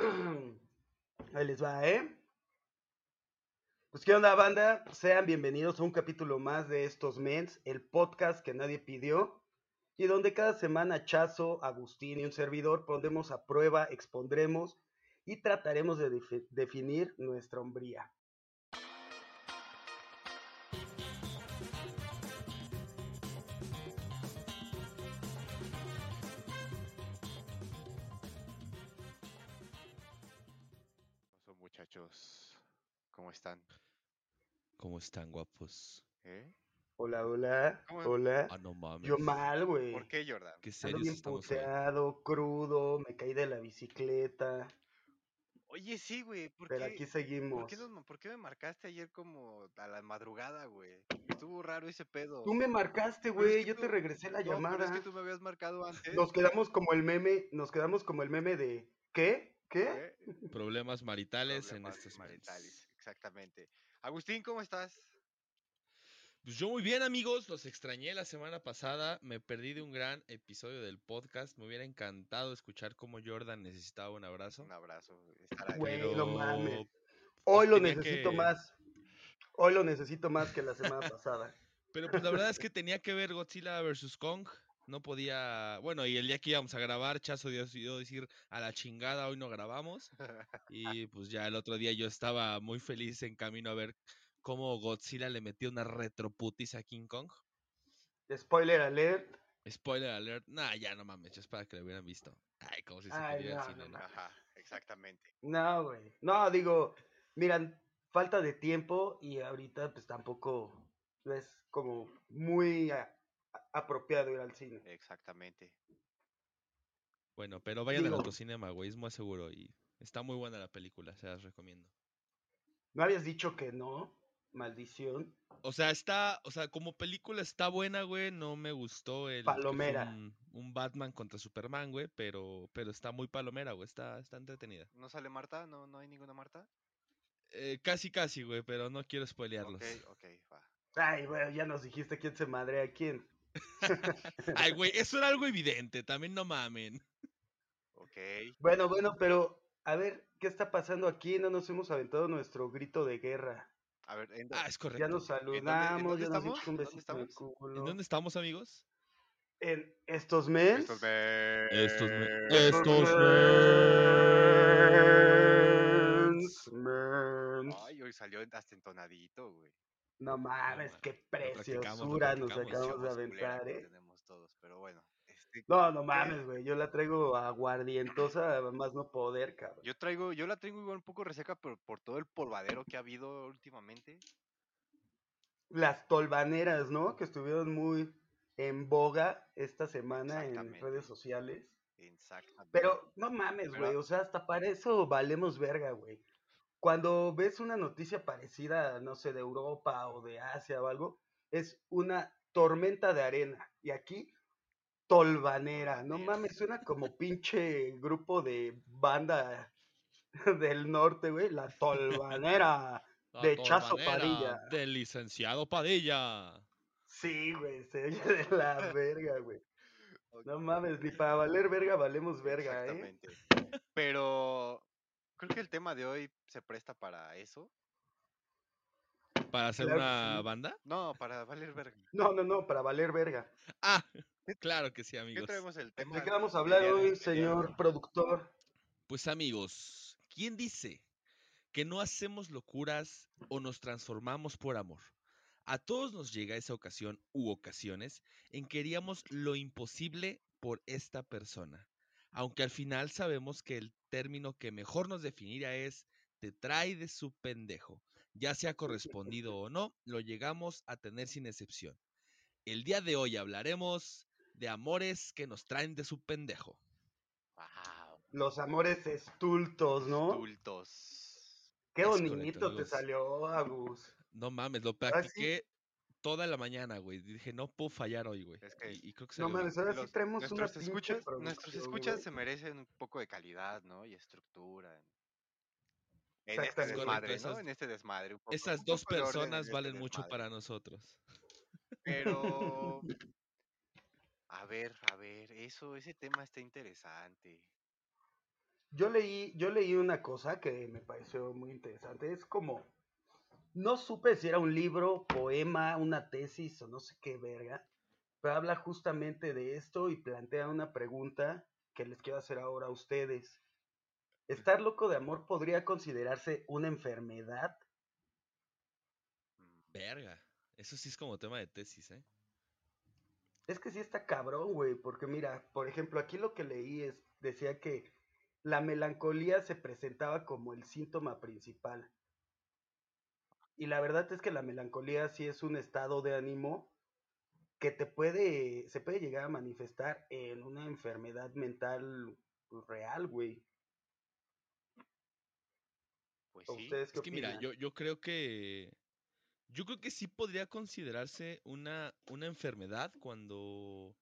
Ahí les va, ¿eh? Pues qué onda, banda. Sean bienvenidos a un capítulo más de estos Mens, el podcast que nadie pidió y donde cada semana Chazo, Agustín y un servidor pondremos a prueba, expondremos y trataremos de defi- definir nuestra hombría. ¿Cómo están, guapos? ¿Eh? Hola, hola, ¿Cómo? hola. Ah, no mames. Yo mal, güey. ¿Por qué, Jordan? Qué Ando bien estamos hoy. puteado, crudo, me caí de la bicicleta, Oye, sí, güey, ¿por pero qué? aquí ¿Por seguimos. qué, nos- por qué me marcaste ayer como a la madrugada, güey? Estuvo raro ese pedo. Tú me marcaste, es güey, que yo tú- te regresé la No, pero llamada. es que tú me habías marcado antes. Nos quedamos como el meme, nos quedamos como el meme de ¿qué? ¿Qué? Problemas maritales Problemas en estos maritales. exactamente. Agustín, ¿cómo estás? Pues yo muy bien, amigos. Los extrañé la semana pasada. Me perdí de un gran episodio del podcast. Me hubiera encantado escuchar cómo Jordan necesitaba un abrazo. Un abrazo. estar ahí. Güey, Pero no mames. Hoy lo tenía necesito que- más. Hoy lo necesito más que la semana pasada. Pero pues la verdad es que tenía que ver Godzilla vs. Kong. No podía. Bueno, y el día que íbamos a grabar, Chazo decidió decir a la chingada, hoy no grabamos. Y pues ya el otro día yo estaba muy feliz en camino a ver cómo Godzilla le metió una retroputiza a King Kong. Spoiler alert. Spoiler alert. Nah, ya no mames, es para que lo hubieran visto. Ay, como si se Ay, pudiera no, el cine, no ¿no? Ajá, exactamente. No, güey. No, digo, miran, falta de tiempo y ahorita pues tampoco es como muy a- a- apropiado ir al cine. Exactamente. Bueno, pero vayan al Digo- autocinema, güey, es más seguro y está muy buena la película, se las recomiendo. ¿No habías dicho que no? Maldición. O sea, está, o sea, como película está buena, güey, no me gustó el Palomera. un, un Batman contra Superman, güey, pero, pero está muy palomera, güey, está, está entretenida. ¿No sale Marta? ¿No, no hay ninguna Marta? Eh, casi, casi, güey, pero no quiero spoilearlos. Ok, ok, va. Ay, güey, ya nos dijiste quién se madrea a quién. Ay, güey, eso era algo evidente, también no mamen. Ok. Bueno, bueno, pero a ver, ¿qué está pasando aquí? No nos hemos aventado nuestro grito de guerra. A ver, ¿en, Ah, es Ya correcto. nos dónde- en saludamos, dónde ya nos estamos? dimos un ¿Dónde besito en culo. ¿En dónde estamos, amigos? En estos mens. Estos de... Estos me- Estos Estos mens. mens. Ay, hoy salió hasta entonadito, güey. No mames, ma- qué preciosura nos acabamos de aventar, eh. tenemos todos, pero bueno. este, No, no ¿qué? mames, güey. Yo la traigo aguardientosa, más no poder, cabrón. Yo traigo, yo la traigo igual un poco reseca, pero por todo el polvadero que ha habido últimamente. Las tolvaneras, ¿no? Que estuvieron muy en boga esta semana en redes sociales. Exactamente. Pero no mames, güey. O sea, hasta para eso valemos verga, güey. Cuando ves una noticia parecida, no sé, de Europa o de Asia o algo, es una tormenta de arena. Y aquí, tolvanera. No mames, suena como pinche grupo de banda del norte, güey. La tolvanera. La De Chazo Padilla. Del licenciado Padilla. Sí, güey, se oye de la verga, güey. No mames, ni para valer verga valemos verga, ¿eh? Exactamente. Pero creo que el tema de hoy se presta para eso. ¿Para hacer Claro que una sí. banda? No, para valer verga. No, no, no, para valer verga. Ah, claro que sí, ¿Qué amigos. traemos el tema? ¿De qué vamos a hablar hoy, señor productor? Pues amigos, ¿quién dice que no hacemos locuras o nos transformamos por amor? A todos nos llega esa ocasión u ocasiones en que haríamos lo imposible por esta persona, aunque al final sabemos que el término que mejor nos definiría es te trae de su pendejo. Ya sea correspondido o no, lo llegamos a tener sin excepción. El día de hoy hablaremos de amores que nos traen de su pendejo. Wow. Los amores estultos, ¿no? Adultos. Qué Es correcto, bonito te salió, Agus. No mames, lo practiqué toda la mañana, güey. Dije, no puedo fallar hoy, güey. Es que- y, y creo que No mames, ahora sí traemos una nuestros pinche escuchas, nuestros escuchas güey. se merecen un poco de calidad, ¿no? Y estructura. En, en este Exactamente. desmadre, ¿no? esas- En este desmadre. Un poco, Esas un dos de personas este valen mucho para nosotros. Pero. A ver, a ver, eso, ese tema está interesante. yo leí, yo leí una cosa que me pareció muy interesante. Es como, no supe si era un libro, poema, una tesis o no sé qué verga, pero habla justamente de esto y plantea una pregunta que les quiero hacer ahora a ustedes. ¿Estar loco de amor podría considerarse una enfermedad? Mm, Verga. Eso sí es como tema de tesis, ¿eh? Es que sí está cabrón, güey, porque mira, por ejemplo, aquí lo que leí es, decía que la melancolía se presentaba como el síntoma principal. Y la verdad es que la melancolía sí es un estado de ánimo que te puede, se puede llegar a manifestar en una enfermedad mental real, güey. Pues ¿O sí. ustedes qué Es que mira, yo, yo creo que. Yo creo que sí podría considerarse una, una enfermedad cuando.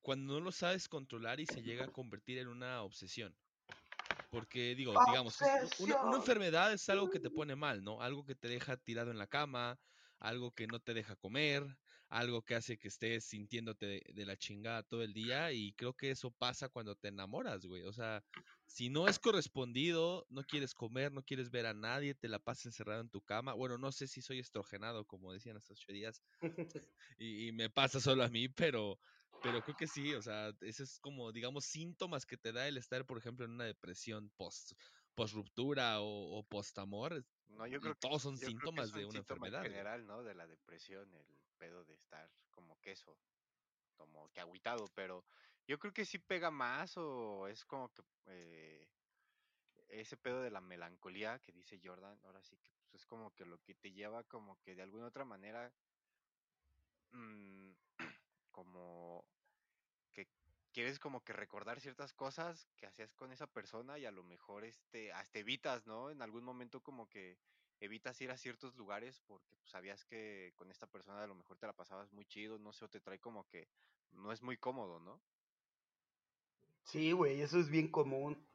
Cuando no lo sabes controlar y se llega a convertir en una obsesión. Porque, digo, digamos, una, enfermedad es algo que te pone mal, ¿no? Algo que te deja tirado en la cama, algo que no te deja comer, algo que hace que estés sintiéndote de, de la chingada todo el día. Y creo que eso pasa cuando te enamoras, güey. O sea, si no es correspondido, no quieres comer, no quieres ver a nadie, te la pasas encerrado en tu cama. Bueno, no sé si soy estrogenado, como decían estos ocho días, y, y me pasa solo a mí, pero, pero creo que sí, o sea, ese es como, digamos, síntomas que te da el estar, por ejemplo, en una depresión post, post ruptura o, o post amor, No, yo creo, todos son que síntomas de un una síntoma en enfermedad. güey. general, ¿no? De la depresión, el pedo de estar como queso, como que agüitado, pero yo creo que sí pega más o es como que eh, ese pedo de la melancolía que dice Jordan, ahora sí que pues, es como que lo que te lleva como que de alguna otra manera mm, como que quieres como que recordar ciertas cosas que hacías con esa persona y a lo mejor este hasta evitas, ¿no? En algún momento como que evitas ir a ciertos lugares porque pues, sabías que con esta persona a lo mejor te la pasabas muy chido, no sé, o te trae como que no es muy cómodo, ¿no? Sí, güey, eso es bien común.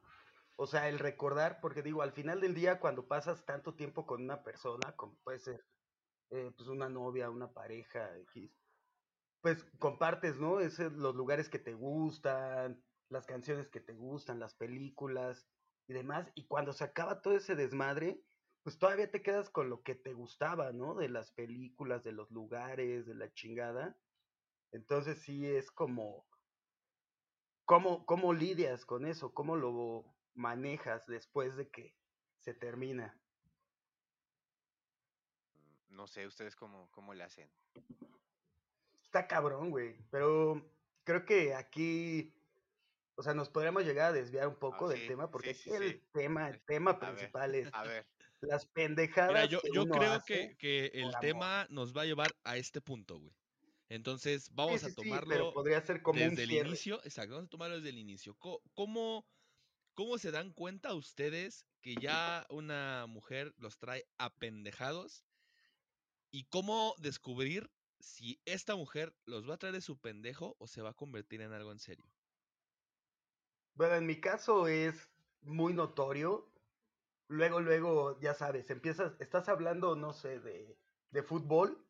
O sea, el recordar, porque digo, al final del día, cuando pasas tanto tiempo con una persona, como puede ser eh, pues una novia, una pareja, X, pues compartes, ¿no? Ese, los lugares que te gustan, las canciones que te gustan, las películas y demás. Y cuando se acaba todo ese desmadre, pues todavía te quedas con lo que te gustaba, ¿no? De las películas, de los lugares, de la chingada. Entonces sí es como, ¿cómo, cómo lidias con eso? ¿Cómo lo manejas después de que se termina? Mm, No sé, ustedes cómo, cómo le hacen. Está cabrón, güey. Pero creo que aquí, o sea, nos podríamos llegar a desviar un Ah, poco del sí, tema, porque sí, sí, el tema, el tema A ver, principal es a ver, las Mira, pendejadas yo, que yo uno creo hace que, que el amor. tema nos va a llevar a este punto, güey. Entonces, vamos a sí, pero tomarlo podría ser como un desde el cierre. inicio. Exacto, vamos a tomarlo desde el inicio. ¿Cómo, cómo se dan cuenta ustedes que ya una mujer los trae apendejados? ¿Y cómo descubrir si esta mujer los va a traer de su pendejo o se va a convertir en algo en serio? Bueno, en mi caso es muy notorio. Luego, luego, ya sabes, empiezas, estás hablando, no sé, de, fútbol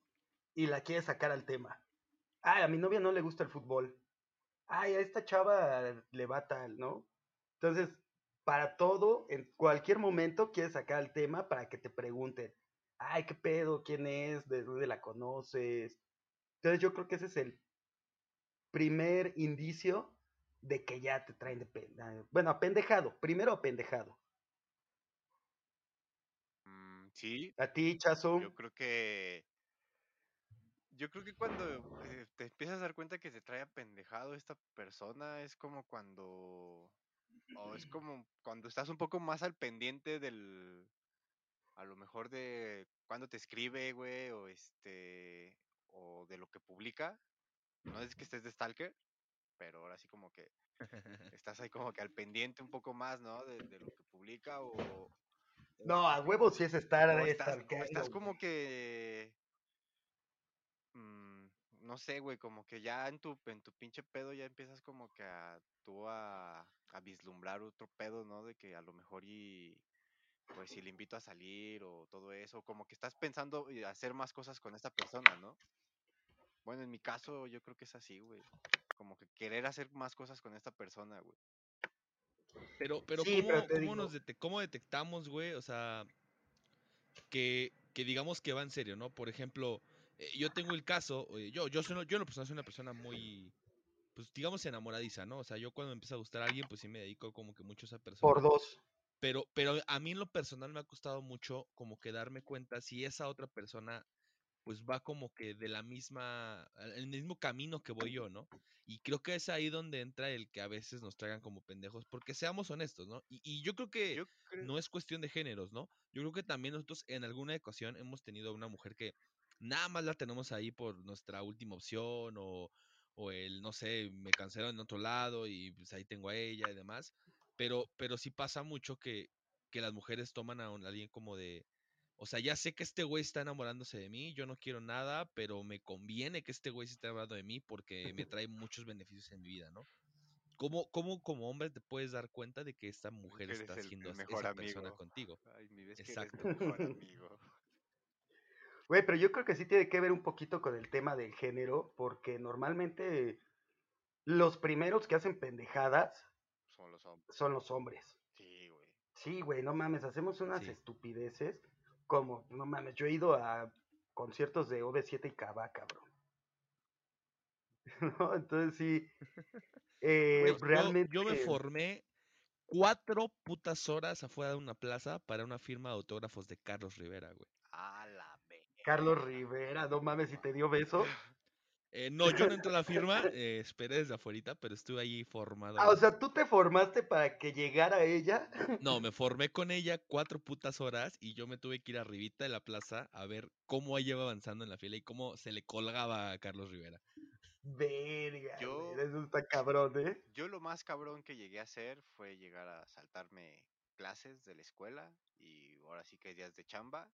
y la quieres sacar al tema. Ay, a mi novia no le gusta el fútbol. Ay, a esta chava le va tal, ¿no? Entonces, para todo, en cualquier momento quieres sacar el tema para que te pregunten, ay, ¿qué pedo? ¿Quién es? ¿De dónde la conoces? Entonces yo creo que ese es el primer indicio de que ya te traen de pena. Bueno, apendejado, primero apendejado. mm, sí, A ti, Chazo, yo creo que Yo creo que cuando eh, te empiezas a dar cuenta que te trae apendejado esta persona, es como cuando, o es como cuando estás un poco más al pendiente del, a lo mejor de cuando te escribe, güey, o este, o de lo que publica. No es que estés de stalker, pero ahora sí como que estás ahí como que al pendiente un poco más, ¿no? De, de lo que publica o, o no, a huevo sí es estar o estás, stalkeando, estás como que mm, no sé, güey, como que ya en tu, en tu pinche pedo ya empiezas como que a tú a, a vislumbrar otro pedo, ¿no? De que a lo mejor y pues si le invito a salir o todo eso, como que estás pensando y hacer más cosas con esta persona, ¿no? Bueno, en mi caso yo creo que es así, güey. Como que querer hacer más cosas con esta persona, güey. Pero, pero, Sí, ¿cómo, pero cómo nos dete- cómo detectamos, güey? O sea, que, que digamos que va en serio, ¿no? Por ejemplo, eh, yo tengo el caso, eh, yo, yo, soy, yo en lo personal soy una persona muy, pues digamos enamoradiza, ¿no? O sea, yo cuando me empieza a gustar a alguien, pues sí me dedico como que mucho a esa persona. Por dos. Pero, pero a mí en lo personal me ha costado mucho como que darme cuenta si esa otra persona pues va como que de la misma, el mismo camino que voy yo, ¿no? Y creo que es ahí donde entra el que a veces nos traigan como pendejos, porque seamos honestos, ¿no? Y, y yo creo que Yo creo. no es cuestión de géneros, ¿no? Yo creo que también nosotros en alguna ocasión hemos tenido una mujer que nada más la tenemos ahí por nuestra última opción o, o el, no sé, me cancelaron en otro lado y pues ahí tengo a ella y demás. Pero, pero sí pasa mucho que, que las mujeres toman a un- alguien como de, o sea, ya sé que este güey está enamorándose de mí, yo no quiero nada, pero me conviene que este güey se esté enamorando de mí porque me trae muchos beneficios en mi vida, ¿no? ¿Cómo, cómo como hombre te puedes dar cuenta de que esta mujer eres está el- el siendo mejor esa persona contigo? Ay, mi vez que eres Exacto. tu mejor amigo. Güey, pero yo creo que sí tiene que ver un poquito con el tema del género, porque normalmente los primeros que hacen pendejadas Son los hombres. son los hombres. Sí, güey. Sí, güey, no mames, hacemos unas Sí. estupideces como, no mames, yo he ido a conciertos de OV7 y Cava, cabrón. ¿No? Entonces sí, eh, realmente... yo, me formé cuatro putas horas afuera de una plaza para una firma de autógrafos de Carlos Rivera, güey. A la verga. Carlos Rivera, no mames, si te dio beso. Eh, no, yo no entré a la firma, eh, esperé desde afuera, pero estuve ahí formado. Ah, o sea, tú te formaste para que llegara ella. No, me formé con ella cuatro putas horas y yo me tuve que ir arribita de la plaza a ver cómo ella iba avanzando en la fila y cómo se le colgaba a Carlos Rivera. Verga, Yo- eso está cabrón, ¿eh? Yo lo más cabrón que llegué a hacer fue llegar a saltarme clases de la escuela y ahora sí que días de chamba.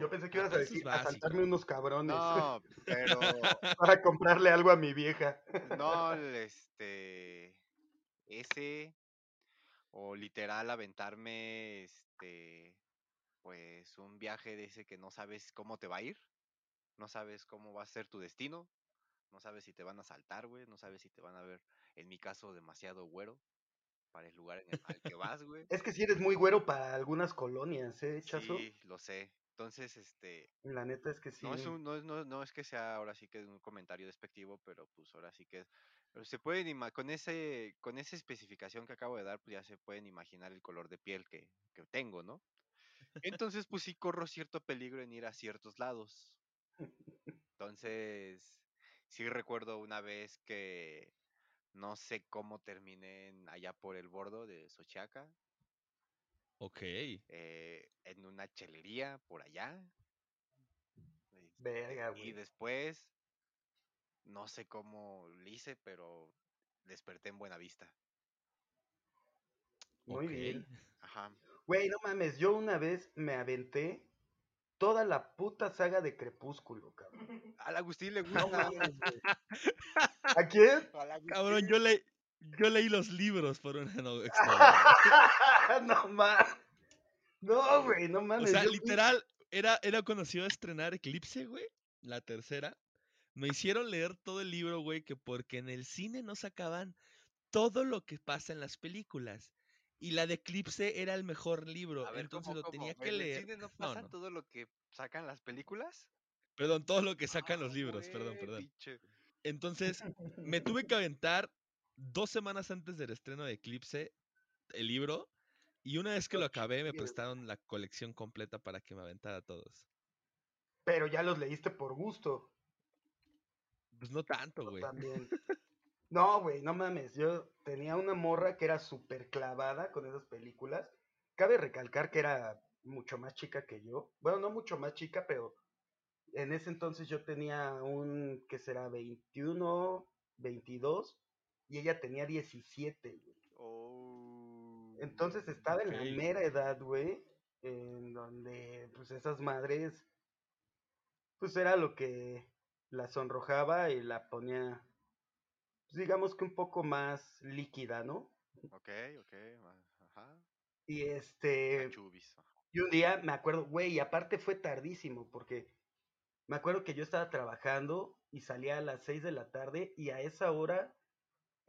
Yo pensé que ibas a decir, a saltarme unos cabrones No, pero para comprarle algo a mi vieja. no, este, ese o literal aventarme, este, pues un viaje de ese que no sabes cómo te va a ir, no sabes cómo va a ser tu destino, no sabes si te van a saltar, güey, no sabes si te van a ver, en mi caso, demasiado güero para el lugar en el, al que vas, güey. Es que si eres muy güero para algunas colonias, ¿eh, Chazo? Sí, lo sé. Entonces, este, La neta es que sí. no es un, no, es- no, no es que sea ahora sí que un comentario despectivo, pero pues ahora sí que pero se pueden ima- con ese, con esa especificación que acabo de dar, pues ya se pueden imaginar el color de piel que, que tengo, ¿no? Entonces, pues sí corro cierto peligro en ir a ciertos lados. Entonces, sí recuerdo una vez que no sé cómo terminé en- allá por el bordo de Sochiaca, Ok. eh, en una chelería por allá. este, Verga, y güey. después, no sé cómo lo hice, pero desperté en Buena Vista. Muy bien. Ajá. Güey, no mames, yo una vez me aventé toda la puta saga de Crepúsculo, cabrón. Al Agustín le No gusta. mames, güey. ¿A quién? Agustín Cabrón, yo, le, yo leí los libros por una no, exnovia. no mames. No, güey, no O mames. sea, yo fui- literal, era, era cuando se iba a estrenar Eclipse, güey, la tercera. Me hicieron leer todo el libro, güey, que porque en el cine no sacaban todo lo que pasa en las películas. Y la de Eclipse era el mejor libro, A ver, entonces ¿cómo, lo cómo? tenía que ¿En el leer. cine no pasa no. todo lo que sacan las películas? Perdón, todo lo que sacan los Ah, libros, perdón, güey, perdón. Entonces, me tuve que aventar dos semanas antes del estreno de Eclipse el libro. Y una vez que lo acabé, me prestaron la colección completa para que me aventara todos. Pero ya los leíste por gusto. Pues no tanto, güey. También. No, güey, no mames. Yo tenía una morra que era súper clavada con esas películas. Cabe recalcar que era mucho más chica que yo. Bueno, no mucho más chica, pero en ese entonces yo tenía un, que será? 21, 22. Y ella tenía 17, güey. Oh, Entonces estaba en Ok. la mera edad, güey, en donde pues esas madres, pues era lo que la sonrojaba y la ponía, pues, digamos que un poco más líquida, ¿no? Ok, ok. Ajá. Y este, y un día me acuerdo, güey, y aparte fue tardísimo, porque me acuerdo que yo estaba trabajando y salía a las 6 de la tarde y a esa hora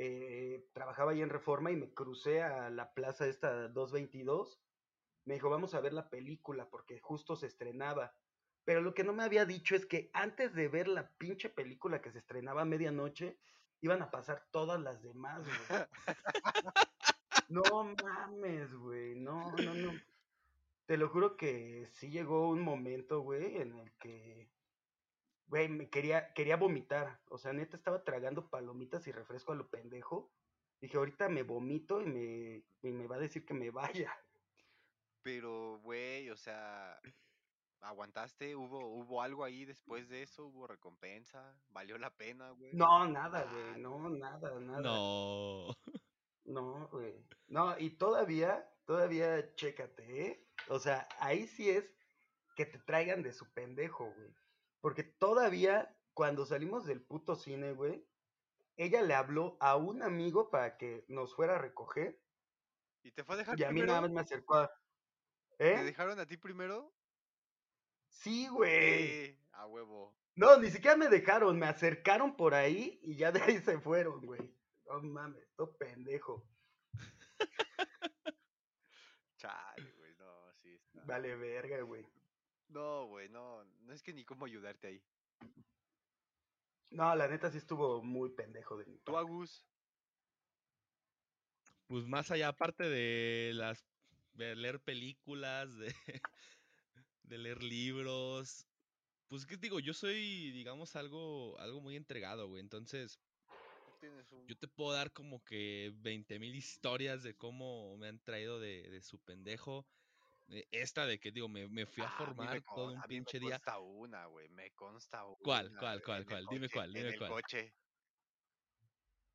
eh, trabajaba ahí en Reforma y me crucé a la plaza esta 222. Me dijo, vamos a ver la película porque justo se estrenaba. Pero lo que no me había dicho es que antes de ver la pinche película que se estrenaba a medianoche, iban a pasar todas las demás, güey. No mames, güey. No, no, no. Te lo juro que sí llegó un momento, güey, en el que, güey, me quería, quería vomitar. O sea, neta estaba tragando palomitas y refresco a lo pendejo. Dije, ahorita me vomito y me, y me va a decir que me vaya. Pero, güey, o sea, ¿aguantaste? ¿Hubo, ¿Hubo algo ahí después de eso? ¿Hubo recompensa? ¿Valió la pena, güey? No, nada, Ah, güey. No, nada, nada. No. No, güey. No, y todavía, todavía, chécate, ¿eh? O sea, ahí sí es que te traigan de su pendejo, güey. Porque todavía, cuando salimos del puto cine, güey, ella le habló a un amigo para que nos fuera a recoger. ¿Y te fue a dejar Y a mí nada más me acercó a... ¿Te ¿Eh? dejaron a ti primero? Sí, güey. Eh, a huevo. No, ni siquiera me dejaron, me acercaron por ahí y ya de ahí se fueron, güey. No mames, todo pendejo. Chale, güey, no, sí está. Vale verga, güey. No, güey, no, no es que ni cómo ayudarte ahí. No, la neta sí estuvo muy pendejo de mi Tú. Agus, Pues más allá, aparte de las de leer películas, de, de leer libros, pues qué te digo, yo soy, digamos, algo, algo muy entregado, güey. Entonces, un... yo te puedo dar como que 20 mil historias de cómo me han traído de, de su pendejo. Eh, Esta de que digo, me, me fui a Ah, me formar con- todo un a me pinche día. consta una, güey, me consta una. ¿Cuál, cuál, cuál, cuál? Dime coche, cuál, dime En el cuál. coche,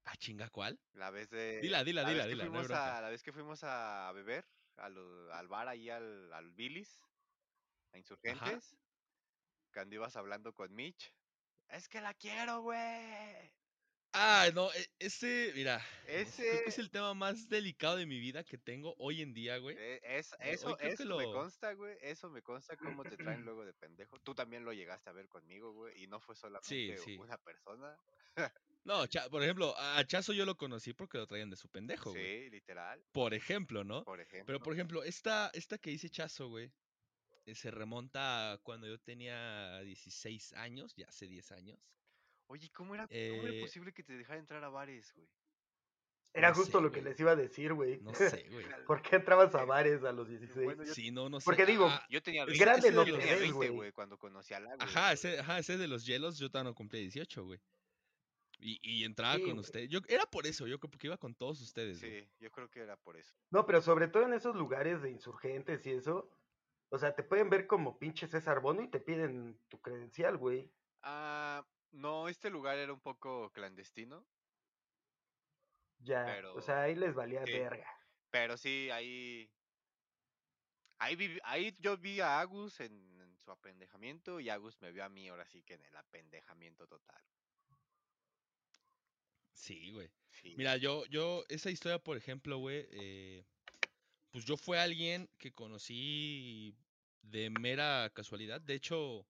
Ah, chinga, ¿cuál? la vez de... Dila, dila, la dila, dila, no a, la vez que fuimos a beber a lo- al bar ahí al, al Billy's, a Insurgentes, cuando ibas hablando con Mitch, es que la quiero, güey. Ah, no, e- ese, mira, ese creo que es el tema más delicado de mi vida que tengo hoy en día, güey. Eh, es, hoy eso que eso me consta, güey. Eso me consta cómo te traen luego de pendejo. Tú también lo llegaste a ver conmigo, güey. Y no fue solamente sí. una persona. No, Cha- por ejemplo, a Chazo yo lo conocí porque lo traían de su pendejo, güey. Sí, literal. Por ejemplo, ¿no? Por ejemplo. Pero por ejemplo, esta, esta que dice Chazo, güey, eh, se remonta a cuando yo tenía 16 años, ya hace 10 años. Oye, ¿cómo era, cómo era eh, posible que te dejara entrar a bares, güey? Era no justo sé, lo que güey. les iba a decir, güey. No sé, güey. ¿Por qué entrabas a bares a los 16? Bueno, yo- Sí, no, no sé. Porque digo, Ah, Yo tenía Ese- 20, grande no de yo los- te tenía ves, 20, güey. güey, cuando conocí al agua. Ajá, ese, ajá, ese de los hielos, yo todavía no cumplía 18, güey. Y, y entraba Sí, con güey. usted. Yo, era por eso, yo creo porque iba con todos ustedes, güey. Sí, yo creo que era por eso. No, pero sobre todo en esos lugares de insurgentes y eso. O sea, te pueden ver como pinche César Bono y te piden tu credencial, güey. Ah, no, este lugar era un poco clandestino. Ya. Pero- O sea, ahí les valía sí. verga. Pero sí, ahí. Ahí, vi- ahí yo vi a Agus en, en su apendejamiento y Agus me vio a mí ahora sí que en el apendejamiento total. Sí, güey. Sí. Mira, yo, yo, esa historia, por ejemplo, güey, eh, pues yo fue alguien que conocí de mera casualidad. De hecho,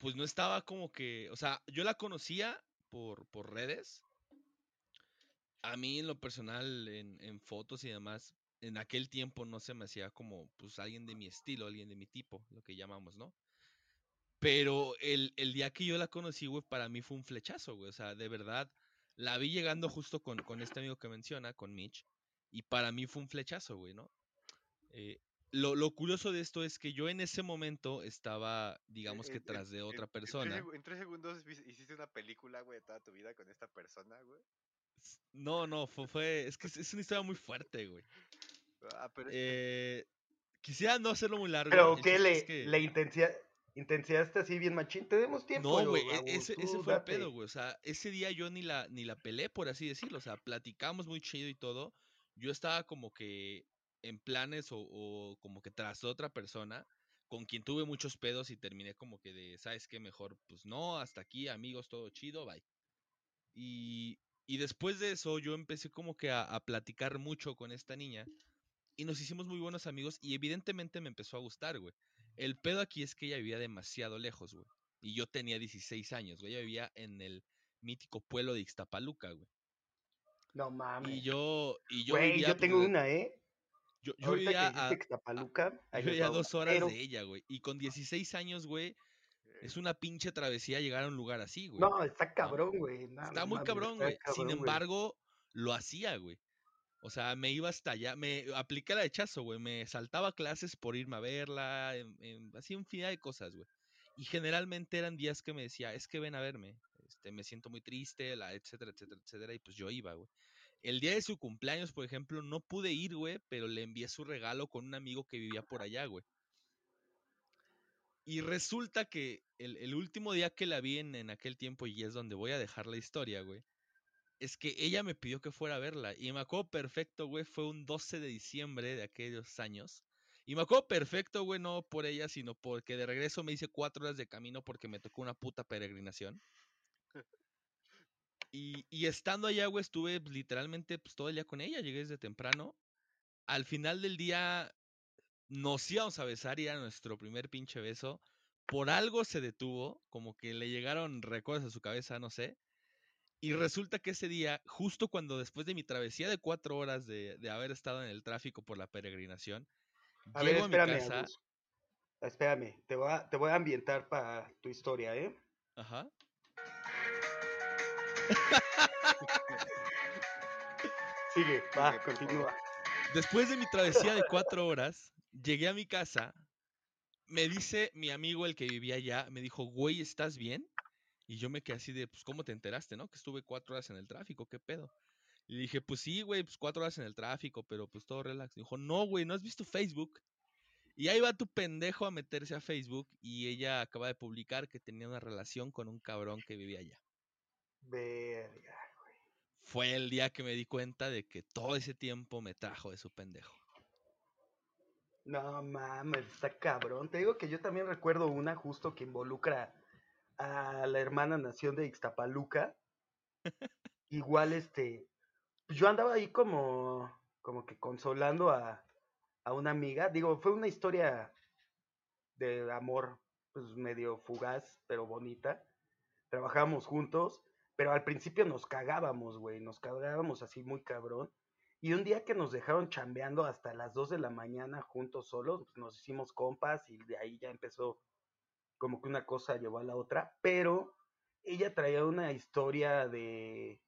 pues no estaba como que, o sea, yo la conocía por, por redes. A mí en lo personal, en, en fotos y demás, en aquel tiempo no se me hacía como, pues, alguien de mi estilo, alguien de mi tipo, lo que llamamos, ¿no? Pero el, el día que yo la conocí, güey, para mí fue un flechazo, güey. O sea, de verdad, la vi llegando justo con, con este amigo que menciona, con Mitch, y para mí fue un flechazo, güey, ¿no? Eh, lo, lo curioso de esto es que yo en ese momento estaba, digamos que En- tras de en- otra en tres persona. En tres, segundos hiciste una película, güey, de toda tu vida con esta persona, güey. No, no, fue, fue es que es, es una historia muy fuerte, güey. Ah, pero es- Eh, quisiera no hacerlo muy largo. Pero el ¿qué le, es que- le intensia- intensiaste así bien machín? Tenemos tiempo. No, güey, e- ese, fue el date. pedo, güey. O sea, ese día yo ni la, ni la pelé, por así decirlo. O sea, platicamos muy chido y todo. Yo estaba como que en planes o, o como que tras otra persona con quien tuve muchos pedos y terminé como que de, ¿sabes qué? Mejor, pues no, hasta aquí, amigos, todo chido, bye. Y, y después de eso yo empecé como que a, a platicar mucho con esta niña y nos hicimos muy buenos amigos y evidentemente me empezó a gustar, güey. El pedo aquí es que ella vivía demasiado lejos, güey. Y yo tenía 16 años, güey. Ella vivía en el mítico pueblo de Ixtapaluca, güey. No mames. Y yo, y yo Güey, vivía, yo pues, tengo una, ¿eh? Yo, yo vivía a, yo les vivía va a una, dos horas pero- de ella, güey. Y con 16 años, güey, es una pinche travesía llegar a un lugar así, güey. No, está cabrón, güey. no, Está no muy cabrón, güey. Sin embargo, lo hacía, güey. O sea, me iba hasta allá, me apliqué la de Chazo, güey. Me saltaba clases por irme a verla, en, en- así infinidad de cosas, güey. Y generalmente eran días que me decía, es que ven a verme, este, me siento muy triste, la, etcétera, etcétera, etcétera. Y pues yo iba, güey. El día de su cumpleaños, por ejemplo, no pude ir, güey, pero le envié su regalo con un amigo que vivía por allá, güey. Y resulta que el, último día que la vi en, en aquel tiempo, y es donde voy a dejar la historia, güey, es que ella me pidió que fuera a verla. Y me acuerdo perfecto, güey, fue un 12 de diciembre de aquellos años. Y me acuerdo perfecto, güey, no por ella, sino porque de regreso me hice cuatro horas de camino porque me tocó una puta peregrinación. Y, y estando allá, güey, estuve pues, literalmente pues, todo el día con ella, llegué desde temprano. Al final del día nos íbamos a besar y era nuestro primer pinche beso. Por algo se detuvo, como que le llegaron recuerdos a su cabeza, no sé. Y resulta que ese día, justo cuando después de mi travesía de cuatro horas de, de haber estado en el tráfico por la peregrinación, A ver, llego a mi espérame, casa. Espérame, te voy, a, te voy a ambientar para tu historia, ¿eh? Ajá. Sigue, va, continúa. Después de mi travesía de cuatro horas, llegué a mi casa. Me dice mi amigo, el que vivía allá, me dijo, güey, ¿estás bien? Y yo me quedé así de, pues, ¿cómo te enteraste, no? Que estuve cuatro horas en el tráfico, ¿qué pedo? Y dije, pues sí, güey, pues cuatro horas en el tráfico, pero pues todo relax. Dijo, no, güey, ¿no has visto Facebook? Y ahí va tu pendejo a meterse a Facebook y ella acaba de publicar que tenía una relación con un cabrón que vivía allá. Verga. Fue el día que me di cuenta de que todo ese tiempo me trajo de su pendejo. No mames, está cabrón. Te digo que yo también recuerdo una justo que involucra a la hermana nación de Ixtapaluca. Igual, este, yo andaba ahí como, como que consolando a, a una amiga. Digo, fue una historia de amor, pues medio fugaz, pero bonita. Trabajábamos juntos, pero al principio nos cagábamos, güey, nos cagábamos así muy cabrón. Y un día que nos dejaron chambeando hasta las 2 de la mañana juntos solos, pues nos hicimos compas y de ahí ya empezó como que una cosa llevó a la otra, pero ella traía una historia de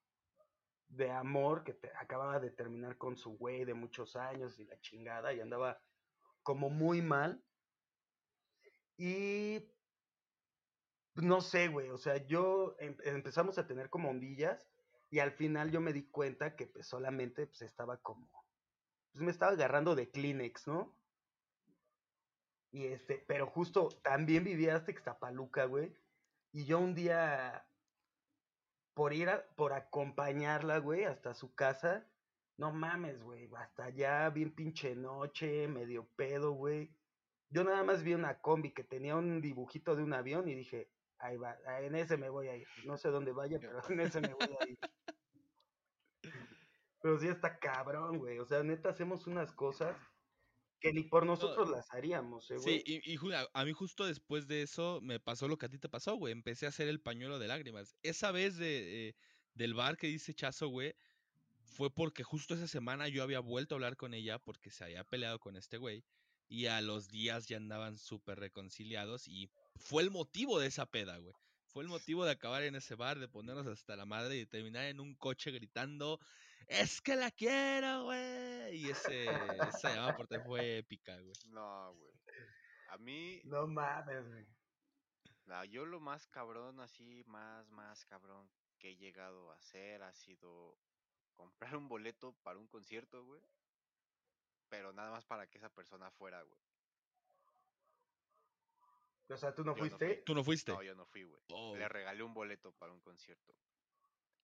de amor que acababa de terminar con su güey de muchos años y la chingada y andaba como muy mal. Y no sé, güey, o sea, yo em- empezamos a tener como ondillas y al final yo me di cuenta que pues solamente pues estaba como, pues me estaba agarrando de Kleenex, ¿no? Y este, pero justo también vivía hasta Ixtapaluca, güey. Y yo un día, por ir a, por acompañarla, güey, hasta su casa, no mames, güey, hasta allá, bien pinche noche, medio pedo, güey. Yo nada más vi una combi que tenía un dibujito de un avión y dije, ahí va, en ese me voy a ir. No sé dónde vaya, pero en ese me voy a ir. Pero sí está cabrón, güey. O sea, neta, hacemos unas cosas que ni por nosotros las haríamos, eh, güey. Sí, y, a mí justo después de eso me pasó lo que a ti te pasó, güey. Empecé a hacer el pañuelo de lágrimas. Esa vez de, eh, del bar que dice Chazo, güey, fue porque justo esa semana yo había vuelto a hablar con ella porque se había peleado con este güey. Y a los días ya andaban súper reconciliados y fue el motivo de esa peda, güey. Fue el motivo de acabar en ese bar, de ponernos hasta la madre y de terminar en un coche gritando, es que la quiero, güey. Y ese, esa llamada por teléfono fue épica, güey. No, güey. A mí, No mames, güey. no, yo lo más cabrón, así, más, más cabrón que he llegado a hacer ha sido comprar un boleto para un concierto, güey. Pero nada más para que esa persona fuera, güey. O sea, ¿tú no Yo no fuiste? fui. ¿Tú no fuiste? No, yo no fui, güey. Oh, Le regalé un boleto para un concierto.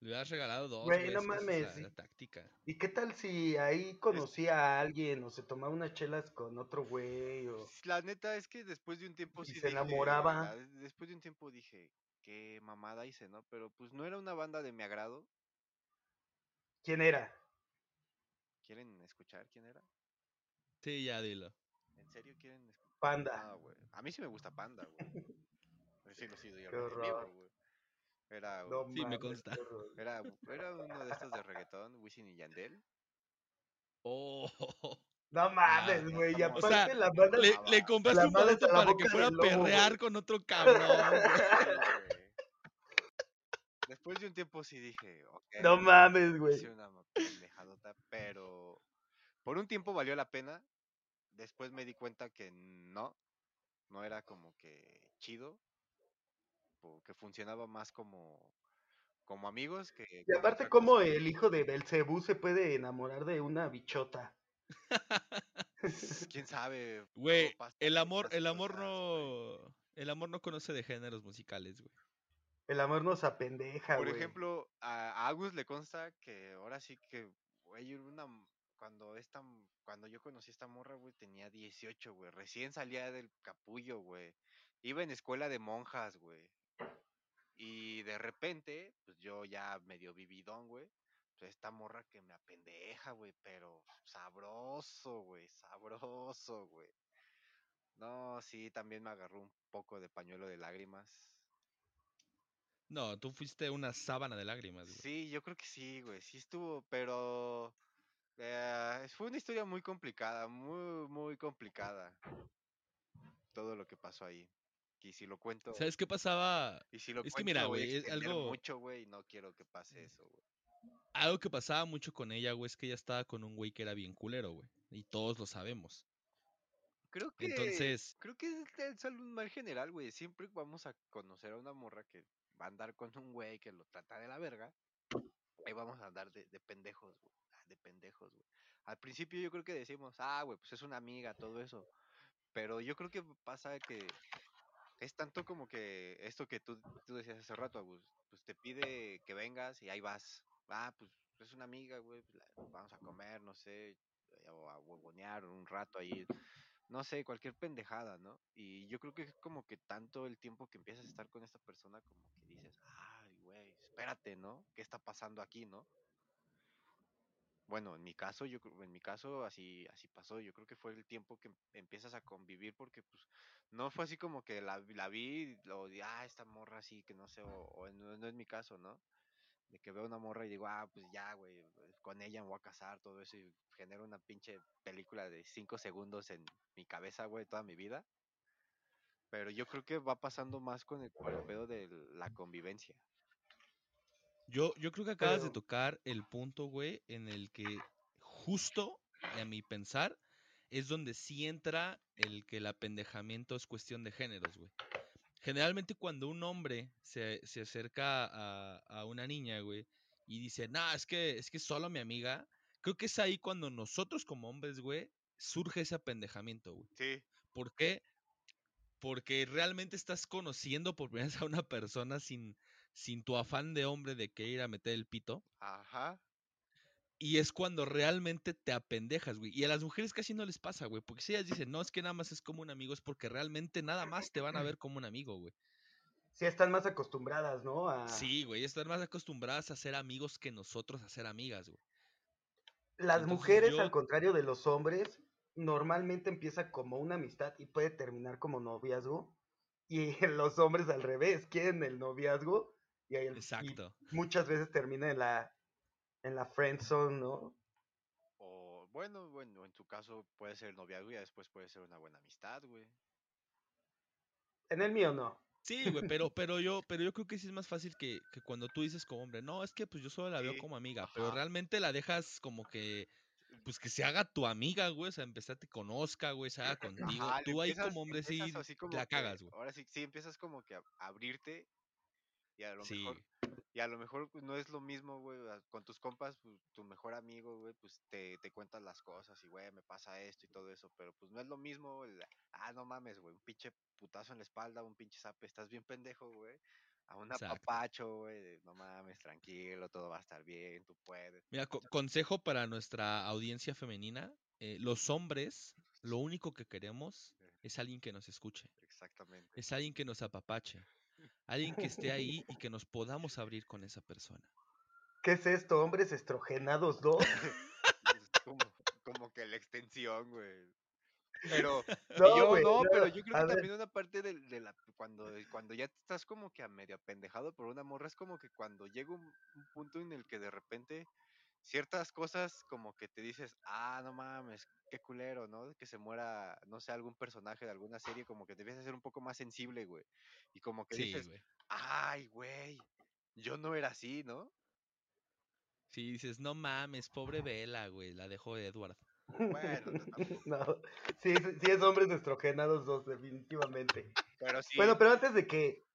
le hubieras regalado dos, Güey, no mames, la- sí. la táctica. ¿Y qué tal si ahí conocía a alguien o se tomaba unas chelas con otro güey? O... La neta es que después de un tiempo Y sí se dije, enamoraba. después de un tiempo dije, qué mamada hice, ¿no? Pero pues no era una banda de mi agrado. ¿Quién era? ¿Quieren escuchar quién era? Sí, ya dilo. ¿En serio quieren escuchar? Panda. Güey. A mí sí me gusta Panda, güey. Sí lo yo güey. Era, No un- Sí, me consta. era, era uno de estos de reggaetón, Wisin y Yandel. Oh, No mames, güey. Y O sea, la banda. le, Ah, compraste un boleto para que fuera a perrear con otro cabrón. Después de un tiempo sí dije, ok. No mames, güey. hice una pendejadota, pero por un tiempo valió la pena. Después me di cuenta que no, no era como que chido, o que funcionaba más como, como amigos que. Y como aparte, otra ¿cómo cosa. el hijo de Belcebú se puede enamorar de una bichota? Quién sabe. Güey, el por amor, el amor cosas, no. El amor no conoce de géneros musicales, güey. El amor nos apendeja, Por güey. ejemplo, a, Agus le consta que ahora sí que, güey, una, cuando esta, cuando yo conocí a esta morra, güey, tenía 18, güey. Recién salía del capullo, güey. Iba en escuela de monjas, güey. Y de repente, pues yo ya medio vividón, güey. Pues esta morra que me apendeja, güey, pero sabroso, güey, sabroso, güey. No, sí, también me agarró un poco de pañuelo de lágrimas. No, tú fuiste una sábana de lágrimas, güey. Sí, yo creo que sí, güey, sí estuvo, pero eh, fue una historia muy complicada, muy, muy complicada. Todo lo que pasó ahí. Y si lo cuento, ¿Sabes qué pasaba? y si lo es que mira, güey, es algo- mucho, güey, y no quiero que pase eso, güey. Algo que pasaba mucho con ella, güey, es que ella estaba con un güey que era bien culero, güey. Y todos lo sabemos. Creo que, Entonces, creo que es el salud mal general, güey. Siempre vamos a conocer a una morra que va a andar con un güey que lo trata de la verga. Ahí vamos a andar de, de pendejos, güey. De pendejos, güey. Al principio yo creo que decimos, ah, güey, pues es una amiga, todo eso. Pero yo creo que pasa que es tanto como que esto que tú, tú decías hace rato, Agus, pues te pide que vengas y ahí vas. Ah, pues es una amiga, güey, pues, vamos a comer, no sé, eh, a huevonear un rato ahí, no sé, cualquier pendejada, ¿no? Y yo creo que es como que tanto el tiempo que empiezas a estar con esta persona, como que dices, ay, güey, espérate, ¿no? ¿Qué está pasando aquí, no? Bueno, en mi caso, yo en mi caso así, así pasó. Yo creo que fue el tiempo que em- empiezas a convivir porque, pues, no fue así como que la, la vi, o di, ah, esta morra así, que no sé, o, o no, no es mi caso, ¿no? De que veo una morra y digo, ah, pues ya, güey, pues, con ella me voy a casar, todo eso, y genero una pinche película de cinco segundos en mi cabeza, güey, toda mi vida. Pero yo creo que va pasando más con el, por el pedo de la convivencia. Yo, yo creo que acabas de tocar el punto, güey, en el que justo, a mi pensar, es donde sí entra el que el apendejamiento es cuestión de géneros, güey. Generalmente cuando un hombre se, se acerca a, a una niña, güey, y dice, no, es que, es que es solo mi amiga, creo que es ahí cuando nosotros como hombres, güey, surge ese apendejamiento, güey. Sí, ¿Por qué? Porque realmente estás conociendo por primera vez a una persona sin, sin tu afán de hombre de que ir a meter el pito. ajá. Y es cuando realmente te apendejas, güey. Y a las mujeres casi no les pasa, güey. Porque si ellas dicen, no, es que nada más es como un amigo, es porque realmente nada más te van a ver como un amigo, güey. Sí, están más acostumbradas, ¿no? A... Sí, güey. Están más acostumbradas a ser amigos que nosotros a ser amigas, güey. Las Entonces mujeres, yo- al contrario de los hombres, normalmente empieza como una amistad y puede terminar como noviazgo. Y los hombres al revés, quieren el noviazgo y, ahí el- y Exacto. muchas veces termina en la en la friend zone, ¿no? O bueno, bueno, en tu caso puede ser noviazgo y después puede ser una buena amistad, güey. En el mío no. Sí, güey, pero, pero yo, pero yo creo que sí es más fácil que, que cuando tú dices como hombre, no, es que pues yo solo la veo Sí, como amiga, pero realmente la dejas como que, pues que se haga tu amiga, güey, o sea, empezar te conozca, güey, se haga contigo. Ajá, Tú ahí como hombre sí como la que- cagas, güey. Ahora sí, sí empiezas como que a abrirte y a lo Sí, mejor y a lo mejor pues, no es lo mismo, güey, con tus compas, pues, tu mejor amigo, güey, pues te, te cuentas las cosas y, güey, me pasa esto y todo eso, pero pues no es lo mismo, el, ah, no mames, güey, un pinche putazo en la espalda, un pinche zape, estás bien pendejo, güey, a un apapacho, güey, no mames, tranquilo, todo va a estar bien, tú puedes. Mira, co- consejo para nuestra audiencia femenina, eh, los hombres, lo único que queremos es alguien que nos escuche, Exactamente. es alguien que nos apapache, alguien que esté ahí y que nos podamos abrir con esa persona. ¿Qué es esto? ¿Hombres estrogenados dos? Es como, como que la extensión, güey. Pero No, yo no, no, pero yo creo que ver. también una parte de, de la cuando cuando ya estás como que a medio apendejado por una morra es como que cuando llega un, un punto en el que de repente ciertas cosas como que te dices, ah, no mames, qué culero, ¿no? Que se muera, no sé, algún personaje de alguna serie, como que a ser un poco más sensible, güey. Y como que Sí, dices, güey. ay, güey, yo no era así, ¿no? Sí, dices, no mames, pobre Vela, güey, la dejó Edward. Bueno, no, sí, sí, es hombres estrogenados dos, definitivamente. Pero sí, Bueno, pero antes de que,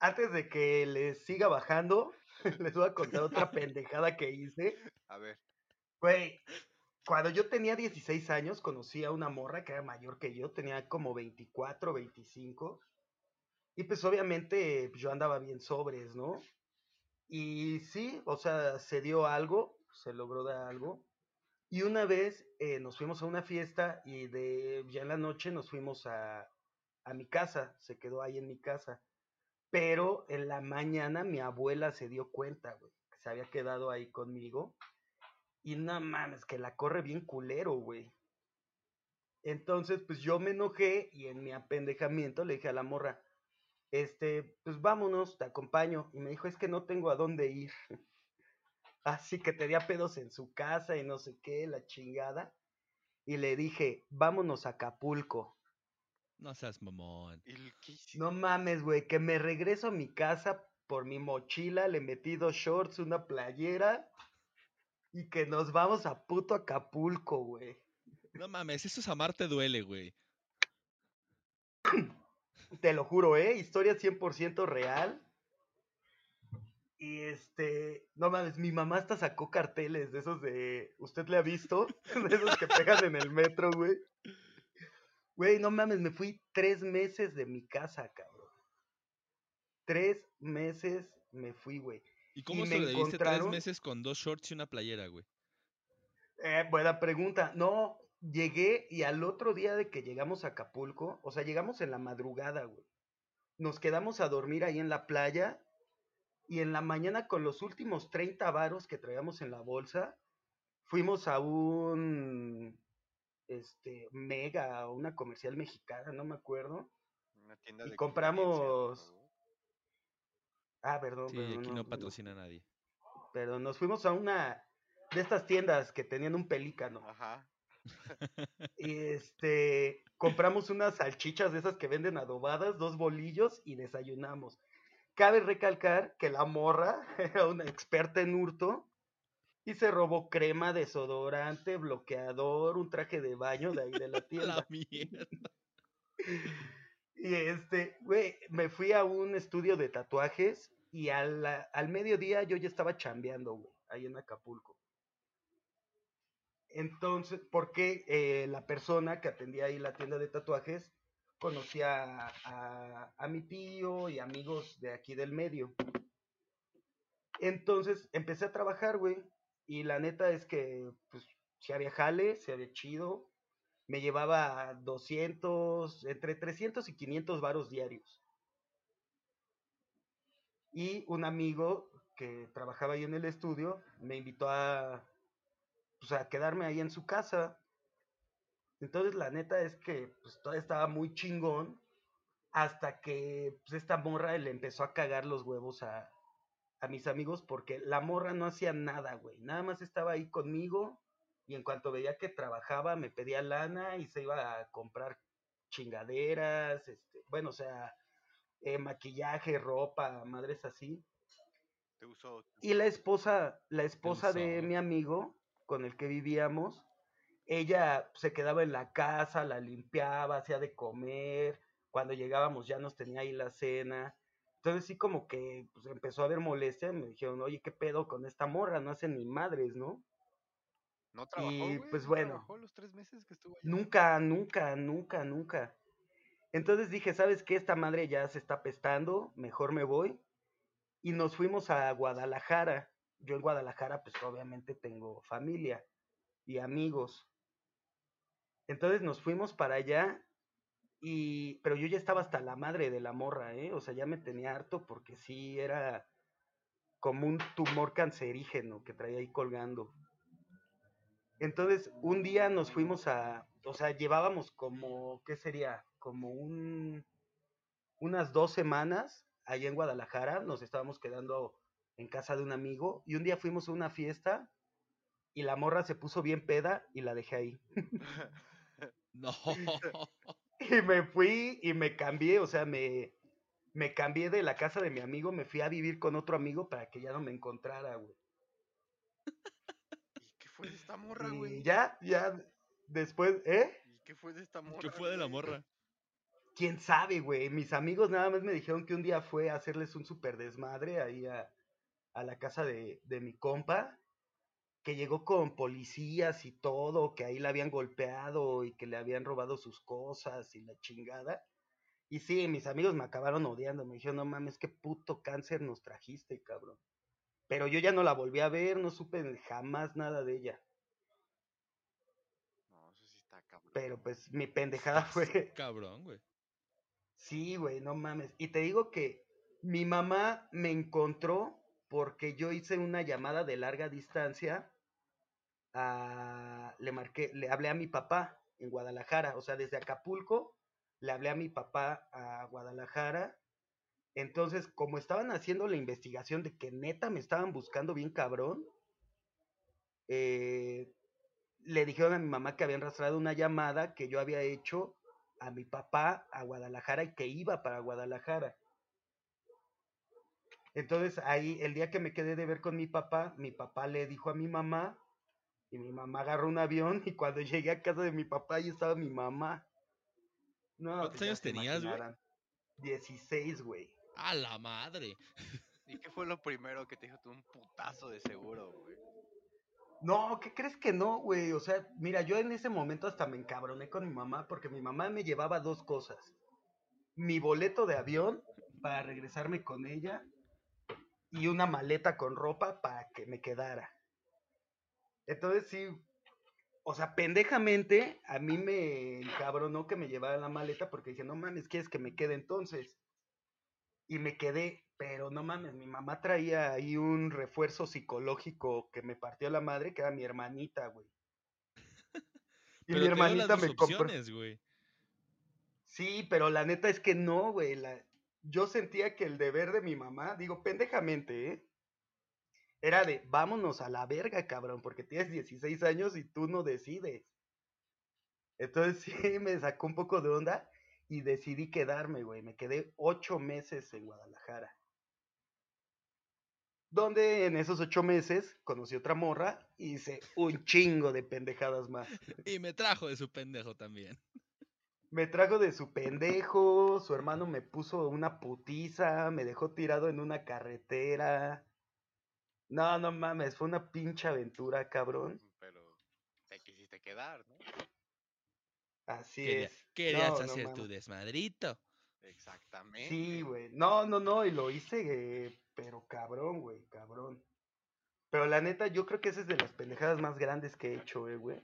antes de que les siga bajando, les voy a contar otra pendejada que hice. a ver, Güey, cuando yo tenía 16 años, conocí a una morra que era mayor que yo, tenía como 24, 25. Y pues obviamente yo andaba bien sobres, ¿no? Y sí, o sea, se dio algo, se logró dar algo. Y una vez eh, nos fuimos a una fiesta y de ya en la noche nos fuimos a, a mi casa, se quedó ahí en mi casa. Pero en la mañana mi abuela se dio cuenta, güey, que se había quedado ahí conmigo. Y no mames, que la corre bien culero, güey. Entonces, pues yo me enojé y en mi apendejamiento le dije a la morra, este, pues vámonos, te acompaño. Y me dijo, es que no tengo a dónde ir. Así que tenía pedos en su casa y no sé qué, la chingada. Y le dije, vámonos a Acapulco. No seas mamón. No mames, güey, que me regreso a mi casa por mi mochila, le metí dos shorts, una playera y que nos vamos a puto Acapulco, güey. No mames, eso es amarte duele, güey. Te lo juro, ¿eh? Historia 100% real. Y este, no mames, mi mamá hasta sacó carteles de esos de, ¿usted le ha visto? De esos que pegan en el metro, güey. Güey, no mames, me fui tres meses de mi casa, cabrón. Tres meses me fui, güey. ¿Y cómo me sobreviviste tres encontraron- meses con dos shorts y una playera, güey? Eh, buena pregunta. No, llegué y al otro día de que llegamos a Acapulco, o sea, llegamos en la madrugada, güey. Nos quedamos a dormir ahí en la playa y en la mañana con los últimos 30 varos que traíamos en la bolsa, fuimos a un este mega o una comercial mexicana, no me acuerdo. Una tienda y de compramos-. Ah, perdón, Sí, perdón, aquí no, no no, patrocina a nadie. pero nos fuimos a una de estas tiendas que tenían un pelícano. Ajá. Y este, compramos unas salchichas de esas que venden adobadas, dos bolillos y desayunamos. Cabe recalcar que la morra era una experta en hurto y se robó crema, desodorante, bloqueador, un traje de baño de ahí de la La tienda. mierda. Y este, güey, me fui a un estudio de tatuajes y al, al mediodía yo ya estaba chambeando, güey, ahí en Acapulco. Entonces, porque eh, la persona que atendía ahí la tienda de tatuajes conocía a- a mi tío y amigos de aquí del medio. Entonces empecé a trabajar, güey, y la neta es que, pues, si había jale, si había chido, me llevaba 200, entre 300 y 500 varos diarios. Y un amigo que trabajaba ahí en el estudio me invitó a, pues, a quedarme ahí en su casa. Entonces la neta es que pues, todo estaba muy chingón hasta que pues, esta morra le empezó a cagar los huevos a, a mis amigos porque la morra no hacía nada, güey. Nada más estaba ahí conmigo y en cuanto veía que trabajaba me pedía lana y se iba a comprar chingaderas, este, bueno, o sea, eh, maquillaje, ropa, madres así. Te usó. Y la esposa, la esposa de mi amigo con el que vivíamos, ella se quedaba en la casa, la limpiaba, hacía de comer, cuando llegábamos ya nos tenía ahí la cena. Entonces sí como que pues, empezó a haber molestia, me dijeron, oye, ¿qué pedo con esta morra? No hace ni madres, ¿no? ¿No trabajó, y, pues, ¿No bueno. trabajó los tres meses que estuvo allá? Nunca, nunca, nunca, nunca. Entonces dije, ¿sabes qué? Esta madre ya se está pestando, mejor me voy. Y nos fuimos a Guadalajara. Yo en Guadalajara, pues obviamente tengo familia y amigos. Entonces nos fuimos para allá y, pero yo ya estaba hasta la madre de la morra, ¿eh? O sea, ya me tenía harto porque sí era como un tumor cancerígeno que traía ahí colgando. Entonces, un día nos fuimos a, o sea, llevábamos como, ¿qué sería? Como un, unas dos semanas allá en Guadalajara, nos estábamos quedando en casa de un amigo y un día fuimos a una fiesta y la morra se puso bien peda y la dejé ahí. No. Y me fui y me cambié, o sea, me, me cambié de la casa de mi amigo, me fui a vivir con otro amigo para que ya no me encontrara, güey. ¿Y qué fue de esta morra, Y güey? ya, ya, después, ¿eh? ¿Y qué fue de esta morra? ¿Qué fue de la morra? quién sabe, güey. Mis amigos nada más me dijeron que un día fue a hacerles un super desmadre ahí a, a la casa de, de mi compa, que llegó con policías y todo, que ahí la habían golpeado y que le habían robado sus cosas y la chingada. Y sí, mis amigos me acabaron odiando, me dijeron, no mames, qué puto cáncer nos trajiste, cabrón. Pero yo ya no la volví a ver, no supe jamás nada de ella. No, eso sí está cabrón. Pero pues mi pendejada fue, Cabrón, güey. Sí, güey, no mames. Y te digo que mi mamá me encontró porque yo hice una llamada de larga distancia. Le marqué, le hablé a mi papá en Guadalajara, o sea, desde Acapulco, le hablé a mi papá a Guadalajara. Entonces, como estaban haciendo la investigación de que neta me estaban buscando bien cabrón, eh, le dijeron a mi mamá que habían rastreado una llamada que yo había hecho a mi papá a Guadalajara y que iba para Guadalajara. Entonces ahí, el día que me quedé de ver con mi papá, mi papá le dijo a mi mamá y mi mamá agarró un avión y cuando llegué a casa de mi papá ahí estaba mi mamá. No, ¿Cuántos pues ya años tenías, güey? imaginarán. 16, güey. A la madre. ¿Y qué fue lo primero que te dijo tú? Un putazo de seguro, güey. No, ¿qué crees que no, güey? O sea, mira, yo en ese momento hasta me encabroné con mi mamá porque mi mamá me llevaba dos cosas. Mi boleto de avión para regresarme con ella y una maleta con ropa para que me quedara. Entonces sí, o sea, pendejamente a mí me encabronó que me llevara la maleta porque dije, no mames, ¿quieres que me quede entonces? Y me quedé, pero no mames, mi mamá traía ahí un refuerzo psicológico que me partió la madre, que era mi hermanita, güey. Y Pero mi hermanita me compró. Sí, pero la neta es que no, güey. la- Yo sentía que el deber de mi mamá, digo, pendejamente, ¿eh? Era de, vámonos a la verga, cabrón, porque tienes 16 años y tú no decides. Entonces sí, me sacó un poco de onda y decidí quedarme, güey. Me quedé ocho meses en Guadalajara. Donde en esos ocho meses conocí otra morra y hice un chingo de pendejadas más. Y me trajo de su pendejo también. Me trajo de su pendejo, su hermano me puso una putiza, me dejó tirado en una carretera. No, no mames, fue una pinche aventura, cabrón. Pero te quisiste quedar, ¿no? Así Quería- es. querías No, no hacer tu desmadrito. Exactamente. Sí, güey. No, no, no, y lo hice, eh, pero cabrón, güey, cabrón. Pero la neta, yo creo que esa es de las pendejadas más grandes que he hecho, eh, güey.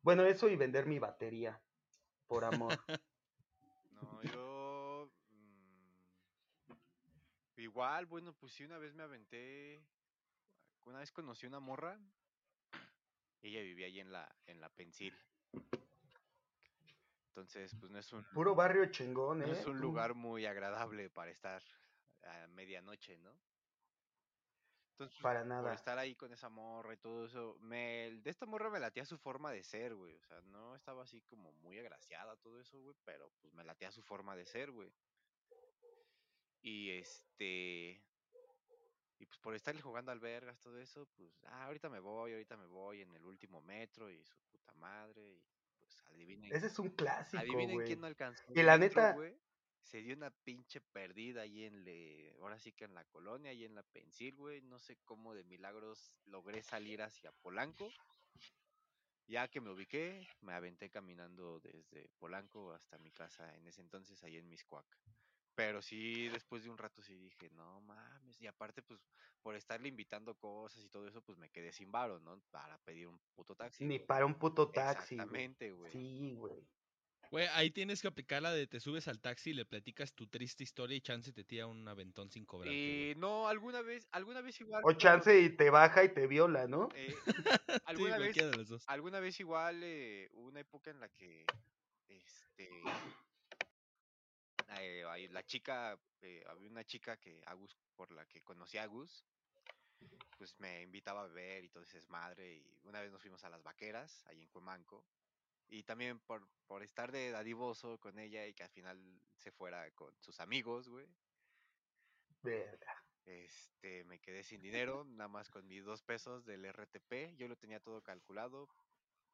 Bueno, eso y vender mi batería, por amor. No, yo. mm, igual, bueno, pues sí, una vez me aventé. Una vez conocí una morra. Ella vivía ahí en la, en la Pensil. Entonces, pues no es un, Puro barrio chingón, no eh. es un tú. lugar muy agradable para estar a medianoche, ¿no? Entonces, pues, Para por nada. estar ahí con esa morra y todo eso, me, de esta morra me latía su forma de ser, güey. O sea, no estaba así como muy agraciada, todo eso, güey, pero pues me latía su forma de ser, güey. Y este. Y pues por estarle jugando albergas, todo eso, pues, ah, ahorita me voy, ahorita me voy en el último metro y su puta madre. Y pues adivinen. Ese es un clásico, Adivinen quién no alcanzó. Y la metro, neta-. Se dio una pinche perdida ahí en le. Ahora sí que en la colonia, ahí en la Pensil, güey. No sé cómo de milagros logré salir hacia Polanco. Ya que me ubiqué, me aventé caminando desde Polanco hasta mi casa en ese entonces, ahí en Miscuac. Pero sí, después de un rato sí dije, no mames. Y aparte, pues, por estarle invitando cosas y todo eso, pues me quedé sin varo, ¿no? Para pedir un puto taxi. Ni güey. para un puto taxi. Exactamente, güey. Sí, güey. Güey, ahí tienes que aplicar la de te subes al taxi y le platicas tu triste historia y chance te tira un aventón sin cobrar. Y no, alguna vez, alguna vez igual. O chance y te baja y te viola, ¿no? eh, Sí, alguna vez, los dos. alguna vez igual, eh, una época en la que, este, eh, la chica, eh, había una chica que Agus, por la que conocí a Agus, pues me invitaba a beber y todo ese desmadre y una vez nos fuimos a las vaqueras, ahí en Cuemanco, y también por, por estar de dadivoso con ella y que al final se fuera con sus amigos, güey, Verga. este, me quedé sin dinero, nada más con mis dos pesos del RTP. Yo lo tenía todo calculado.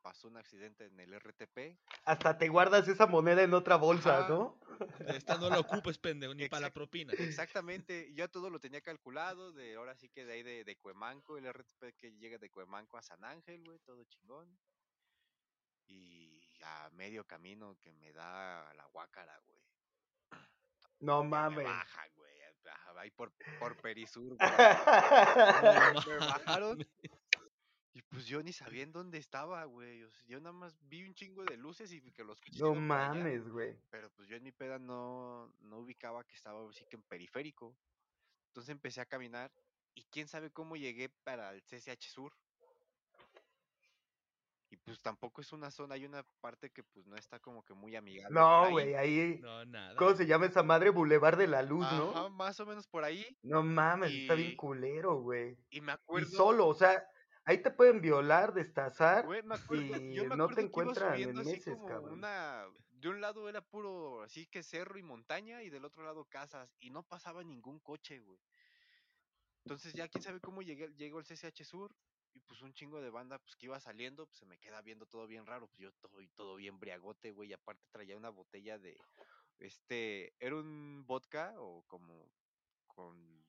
Pasó un accidente en el RTP. Hasta te guardas esa moneda en otra bolsa, Ajá. ¿no? Esta no la ocupes, pendejo, ni para la propina. Exactamente, yo todo lo tenía calculado. De ahora sí que de ahí de, de Cuemanco, el RTP que llega de Cuemanco a San Ángel, güey, todo chingón. Y a medio camino que me da la guácara, güey. No que Me mames. bajan, güey. Ahí por, por Perisur, güey. Me bajaron. Y pues yo ni sabía en dónde estaba, güey. o sea, yo nada más vi un chingo de luces y que los coches No mames, güey. Pero pues yo en mi peda no, no ubicaba que estaba así que en periférico. Entonces empecé a caminar y quién sabe cómo llegué para el CCH Sur. Y pues tampoco es una zona, hay una parte que pues no está como que muy amigable. No, ahí. güey, ahí. No, nada. ¿Cómo se llama esa madre? Boulevard de la Luz, Ajá, ¿no? más o menos por ahí. No mames, está bien Y- culero, güey. Y me Y acuerdo. solo, o sea, ahí te pueden violar, destazar. Güey, me acuerdo, y yo me no te encuentran en meses, cabrón. una, de un lado era puro así que cerro y montaña y del otro lado casas y no pasaba ningún coche, güey. Entonces ya quién sabe cómo llegué, llegó el CCH Sur y pues un chingo de banda pues que iba saliendo, pues se me queda viendo todo bien raro, pues yo todo, todo bien briagote, güey, y aparte traía una botella de, este, era un vodka o como con,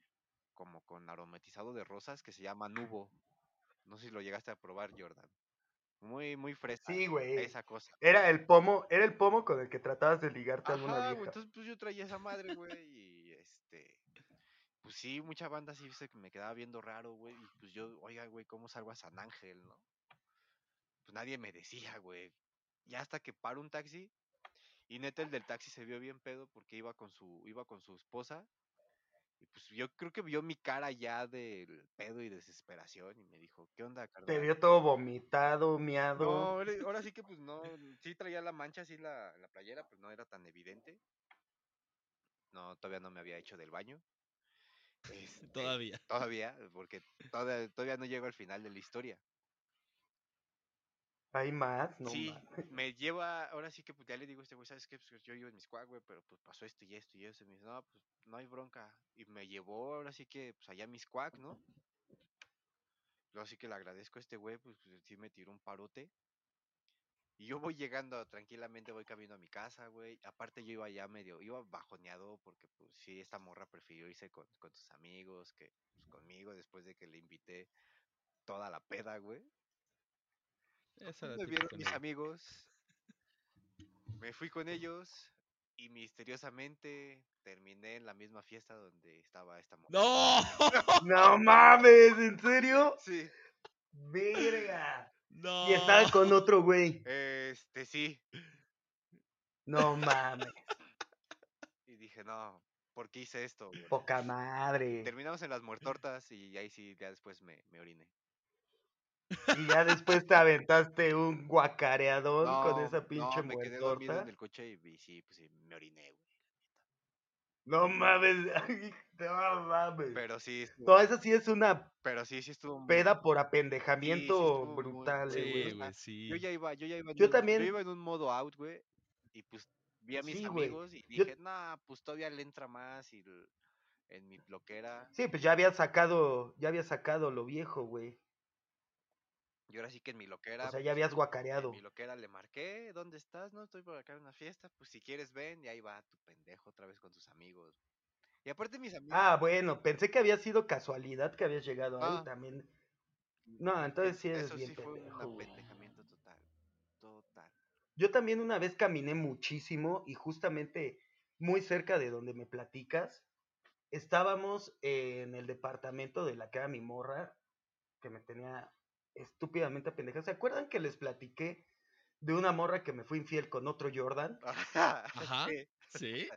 como con aromatizado de rosas que se llama Nubo. No sé si lo llegaste a probar, Jordan. Muy, muy fresca. Sí, güey. Esa cosa. Era el pomo, era el pomo con el que tratabas de ligarte a alguna vieja. entonces pues yo traía esa madre, güey, y este, pues sí, mucha banda sí se me quedaba viendo raro, güey, y pues yo, oiga, güey, ¿cómo salgo a San Ángel, no? Pues nadie me decía, güey. Ya hasta que paro un taxi, y neta el del taxi se vio bien pedo porque iba con su, iba con su esposa, y pues yo creo que vio mi cara ya del pedo y desesperación, y me dijo, ¿qué onda, carnal? Te vio todo vomitado, No, miado. ahora, ahora sí que pues no, sí traía la mancha así la, la playera, pero no era tan evidente. No, todavía no me había hecho del baño. Este, Todavía. Todavía, porque todavía, todavía no llego al final de la historia. Hay más, no sí, me lleva, ahora sí que pues ya le digo a este güey, ¿sabes qué? Pues yo iba en mis güey, pero pues pasó esto y esto y eso. Y me dice, no, pues no hay bronca. Y me llevó ahora sí que pues allá a mis cuac, ¿no? Yo así que le agradezco a este güey, pues, pues, sí me tiró un parote. Y yo voy llegando tranquilamente, voy camino a mi casa, güey. Aparte yo iba ya medio, iba bajoneado porque pues sí, esta morra prefirió irse con, con sus amigos que pues, conmigo después de que le invité toda la peda, güey. Esa Me vieron mis amigos, me fui con ellos y misteriosamente terminé en la misma fiesta donde estaba esta morra. ¡No! No mames, ¿en serio? Sí, Verga. ¡No! Y estaba con otro güey. este sí. No mames. Y dije, no, ¿por qué hice esto? güey?". Poca madre. Terminamos en las muertortas y ahí sí, ya después me, me oriné. Y ya después te aventaste un guacareadón con esa pinche no, me quedé dormido en el coche y, sí, pues sí, me oriné, güey. No mames. No mames. Pero sí, estuvo- No, esa sí es una pero sí, sí estuvo muy- peda por sí, sí apendejamiento muy- brutal, Sí, eh, güey. güey, sí. Yo ya iba, yo ya iba en Yo un, también- yo iba en un modo out, güey, y pues vi a mis güey. amigos y Yo- dije, nah, pues todavía le entra más y en mi bloquera. Sí, pues ya había sacado, ya había sacado lo viejo, güey. Y ahora sí que en mi loquera. O sea, ya habías guacareado. En mi loquera le marqué, ¿dónde estás? No, estoy por acá en una fiesta. Pues si quieres ven, y ahí va tu pendejo otra vez con tus amigos. Y aparte mis amigos. Ah, bueno, pensé que había sido casualidad que habías llegado ahí Ah. también. No, entonces sí eres Eso bien sí fue un pendejo, apendejamiento total. Total. Yo también una vez caminé muchísimo y justamente muy cerca de donde me platicas, estábamos en el departamento de la que era mi morra, que me tenía estúpidamente pendeja. ¿Se acuerdan que les platiqué de una morra que me fue infiel con otro Jordan. Ajá. Sí. ¿Sí?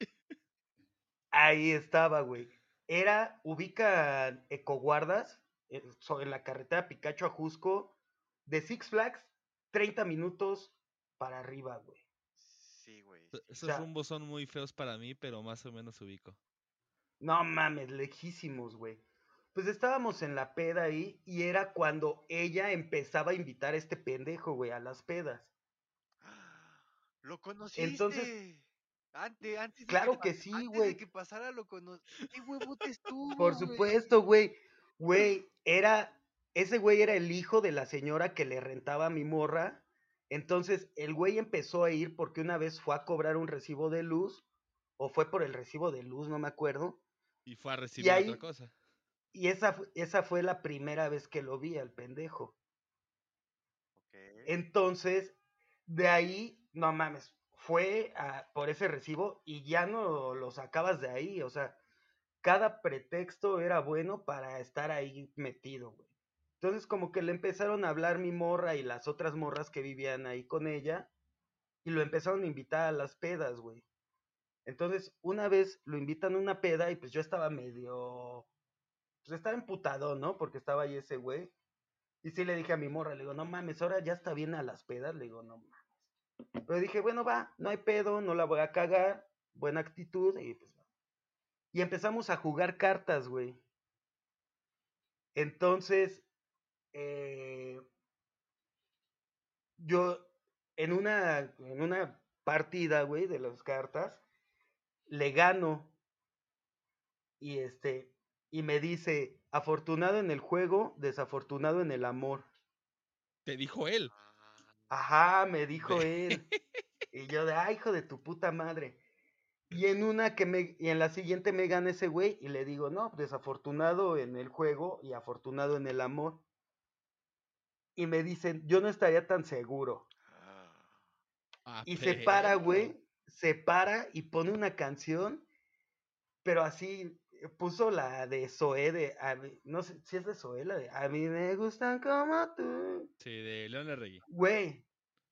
Ahí estaba, güey. Era, ubican ecoguardas eh, so- en la carretera Picacho a Jusco, de Six Flags, 30 minutos para arriba, güey. Sí, güey. E-. Esos sea- rumbos son muy feos para mí, pero más o menos ubico. No mames, lejísimos, güey. Pues estábamos en la peda ahí y era cuando ella empezaba a invitar a este pendejo, güey, a las pedas. Lo conociste. Entonces- antes, antes de Claro pa- que sí, antes güey. de que pasara lo conocí. ¿Qué huevotes tú? Por supuesto, güey. Güey, era. Ese güey era el hijo de la señora que le rentaba a mi morra. Entonces, el güey empezó a ir porque una vez fue a cobrar un recibo de luz. O fue por el recibo de luz, no me acuerdo. Y fue a recibir ahí- otra cosa. Y esa, esa fue la primera vez que lo vi al pendejo. Entonces, de ahí, no mames, fue a- por ese recibo y ya no lo sacabas de ahí. O sea, cada pretexto era bueno para estar ahí metido, güey. Entonces, como que le empezaron a hablar mi morra y las otras morras que vivían ahí con ella y lo empezaron a invitar a las pedas, güey. Entonces, una vez lo invitan a una peda y pues yo estaba medio. Pues estaba emputado, ¿no? Porque estaba ahí ese güey. Y sí le dije a mi morra, le digo, no mames, ahora ya está bien a las pedas. Le digo, no mames. Pero dije, bueno, va, no hay pedo, no la voy a cagar. Buena actitud. Y pues va. Y empezamos a jugar cartas, güey. Entonces, eh, yo en una, en una partida, güey, de las cartas, le gano. Y este, y me dice, afortunado en el juego, desafortunado en el amor. Te dijo él. Ah, Ajá, me dijo él. Y yo de, ay, hijo de tu puta madre. Y en una que me, y en la siguiente me gana ese güey y le digo, no, desafortunado en el juego y afortunado en el amor. Y me dicen, yo no estaría tan seguro. ah. Ah, Y se para, güey, se para y pone una canción, pero así puso la de Zoé de, a mí- no sé si es de Zoé, la de, a mí me gustan como tú. Sí, de León Regui. Güey,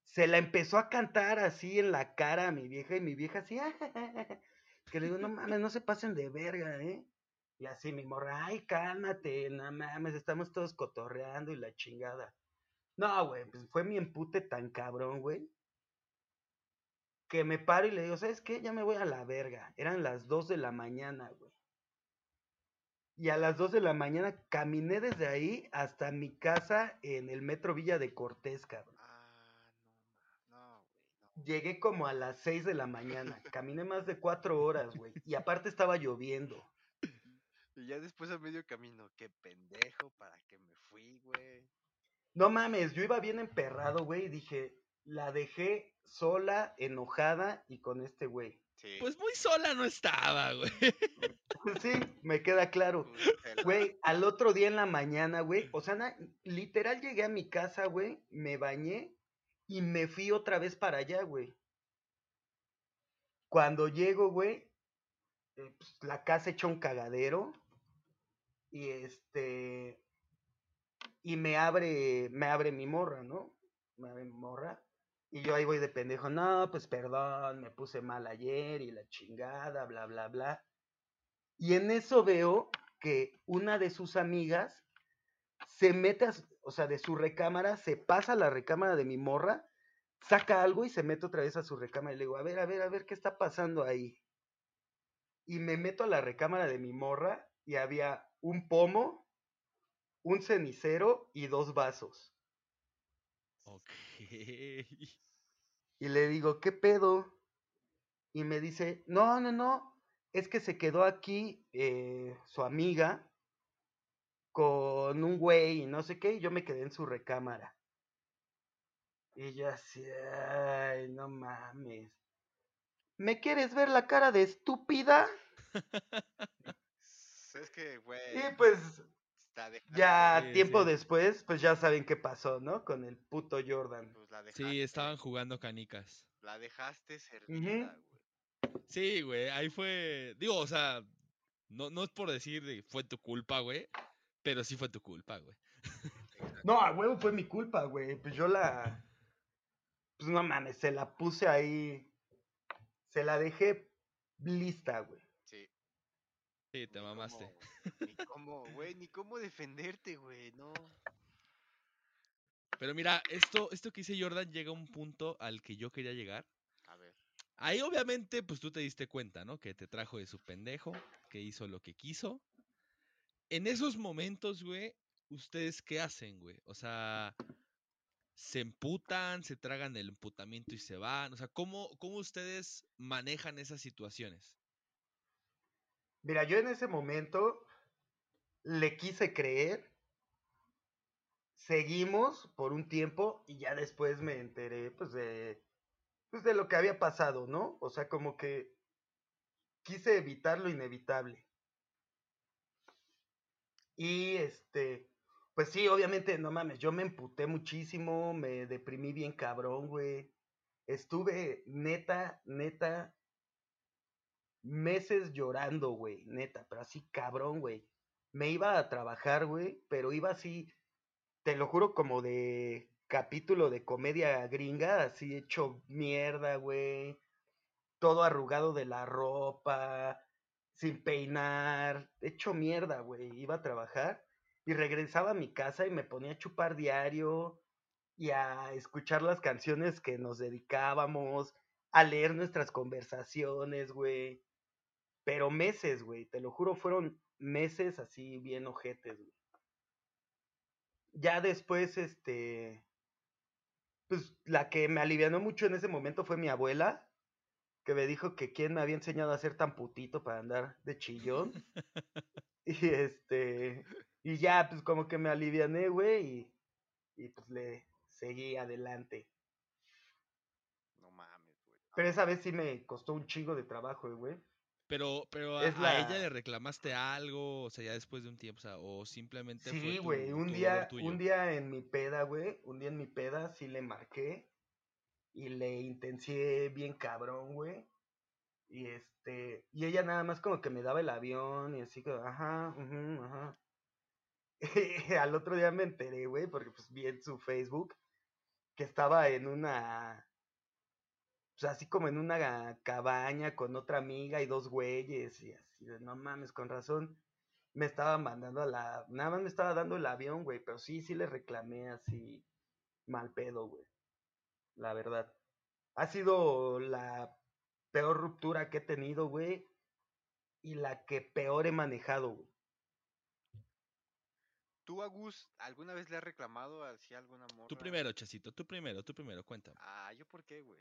se la empezó a cantar así en la cara a mi vieja y mi vieja así, que le digo, no mames, no se pasen de verga, ¿eh? Y así mi morra, ay, cálmate, no mames, estamos todos cotorreando y la chingada. No, güey, pues fue mi empute tan cabrón, güey. Que me paro y le digo, ¿sabes qué? Ya me voy a la verga. Eran las 2 de la mañana, güey. Y a las 2 de la mañana caminé desde ahí hasta mi casa en el metro Villa de Cortés, cabrón. Ah, no, no, güey, no. Llegué como a las 6 de la mañana. Caminé más de 4 horas, güey. Y aparte estaba lloviendo. Y ya después a medio camino, qué pendejo, ¿para qué me fui, güey? No mames, yo iba bien emperrado, güey. Y dije, la dejé sola, enojada y con este güey. Sí. Pues muy sola no estaba, güey. Sí, me queda claro. la- Güey, al otro día en la mañana, güey, o sea, na- literal llegué a mi casa, güey, me bañé y me fui otra vez para allá, güey. Cuando llego, güey, eh, pues, la casa hecha un cagadero y este y me abre me abre mi morra, ¿no? Me abre mi morra y yo ahí voy de pendejo, no, pues perdón, me puse mal ayer y la chingada, bla bla bla. Y en eso veo que una de sus amigas se mete, a o sea, de su recámara, se pasa a la recámara de mi morra, saca algo y se mete otra vez a su recámara. Y le digo, a ver, a ver, a ver, ¿qué está pasando ahí? Y me meto a la recámara de mi morra y había un pomo, un cenicero y dos vasos. Ok. Y le digo, ¿qué pedo? Y me dice, no, no, no, es que se quedó aquí eh, su amiga con un güey y no sé qué, y yo me quedé en su recámara. Y yo así, ay, no mames. ¿Me quieres ver la cara de estúpida? Es que, güey. Y pues ya Sí, tiempo sí. después, pues ya saben qué pasó, ¿no? Con el puto Jordan. pues, la dejaste, Sí, estaban jugando canicas. La dejaste servida, güey. Sí, güey, ahí fue. Digo, o sea, no, no es por decir de fue tu culpa, güey. Pero sí fue tu culpa, güey. No, a huevo fue mi culpa, güey. Pues yo la. pues no mames, se la puse ahí, se la dejé lista, güey. Sí. Sí, te ni mamaste. cómo- Ni cómo, güey, ni cómo defenderte, güey, no. Pero mira, esto, esto que dice Jordan llega a un punto al que yo quería llegar. Ahí obviamente, pues tú te diste cuenta, ¿no? Que te trajo de su pendejo, que hizo lo que quiso. En esos momentos, güey, ¿ustedes qué hacen, güey? O sea, ¿se emputan, se tragan el emputamiento y se van? O sea, ¿cómo, cómo ustedes manejan esas situaciones? Mira, yo en ese momento le quise creer. Seguimos por un tiempo y ya después me enteré, pues, de, pues, de lo que había pasado, ¿no? O sea, como que quise evitar lo inevitable. Y este, pues sí, obviamente, no mames, yo me emputé muchísimo, me deprimí bien cabrón, güey. Estuve neta, neta, meses llorando, güey, neta, pero así cabrón, güey. Me iba a trabajar, güey, pero iba así, te lo juro, como de capítulo de comedia gringa, así hecho mierda, güey. Todo arrugado de la ropa, sin peinar, hecho mierda, güey. Iba a trabajar y regresaba a mi casa y me ponía a chupar diario y a escuchar las canciones que nos dedicábamos, a leer nuestras conversaciones, güey. Pero meses, güey, te lo juro, fueron meses así bien ojetes, güey. Ya después, este, pues la que me alivianó mucho en ese momento fue mi abuela, que me dijo que quién me había enseñado a ser tan putito para andar de chillón. y este, y ya, pues como que me aliviané, güey, y, y pues le seguí adelante. No mames, güey. Pero esa vez sí me costó un chingo de trabajo, güey. Pero, pero a, ella la- le reclamaste algo, o sea, ya después de un tiempo, o sea, o simplemente Sí, güey, un día, un día en mi peda, güey, un día en mi peda sí le marqué y le intencié bien cabrón, güey. Y este, y ella nada más como que me daba el avión y así como, ajá, ujú, ajá. Al otro día me enteré, güey, porque pues vi en su Facebook que estaba en una, pues así como en una cabaña con otra amiga y dos güeyes y así, de, no mames, con razón me estaba mandando a la. Nada más me estaba dando el avión, güey. Pero sí, sí le reclamé así. Mal pedo, güey. La verdad. Ha sido la peor ruptura que he tenido, güey. Y la que peor he manejado, güey. ¿Tú, Agus, alguna vez le has reclamado así a alguna morra? Tú primero, Chacito, tú primero, tú primero, cuéntame. Ah, ¿yo por qué, güey?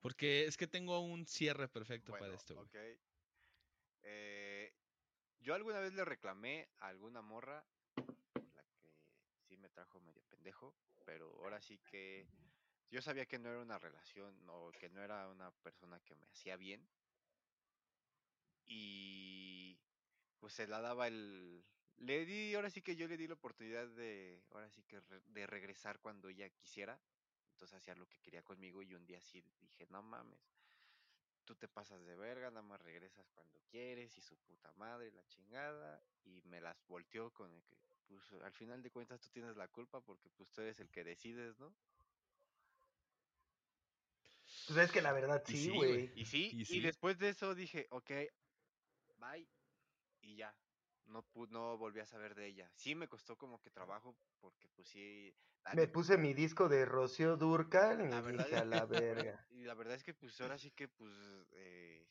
Porque es que tengo un cierre perfecto Bueno, para esto, güey. ok. Eh, yo alguna vez le reclamé a alguna morra por la que sí me trajo medio pendejo, pero ahora sí que yo sabía que no era una relación o que no era una persona que me hacía bien. Y pues se la daba el... Le di, ahora sí que yo le di la oportunidad de, ahora sí que re- de regresar cuando ella quisiera. Entonces hacía lo que quería conmigo y un día sí dije, no mames, tú te pasas de verga, nada más regresas cuando quieres y su puta madre, la chingada, y me las volteó con el que, pues al final de cuentas tú tienes la culpa porque pues tú eres el que decides, ¿no? Pues es que la verdad sí, sí, güey. güey. Y sí, Y y, sí. después de eso dije, ok, bye, y ya. No, no volví a saber de ella. Sí me costó como que trabajo porque pues sí... Me puse mi disco de Rocío Durcal y La verdad dije es a la verga. Y la verdad es que pues ahora sí que pues eh,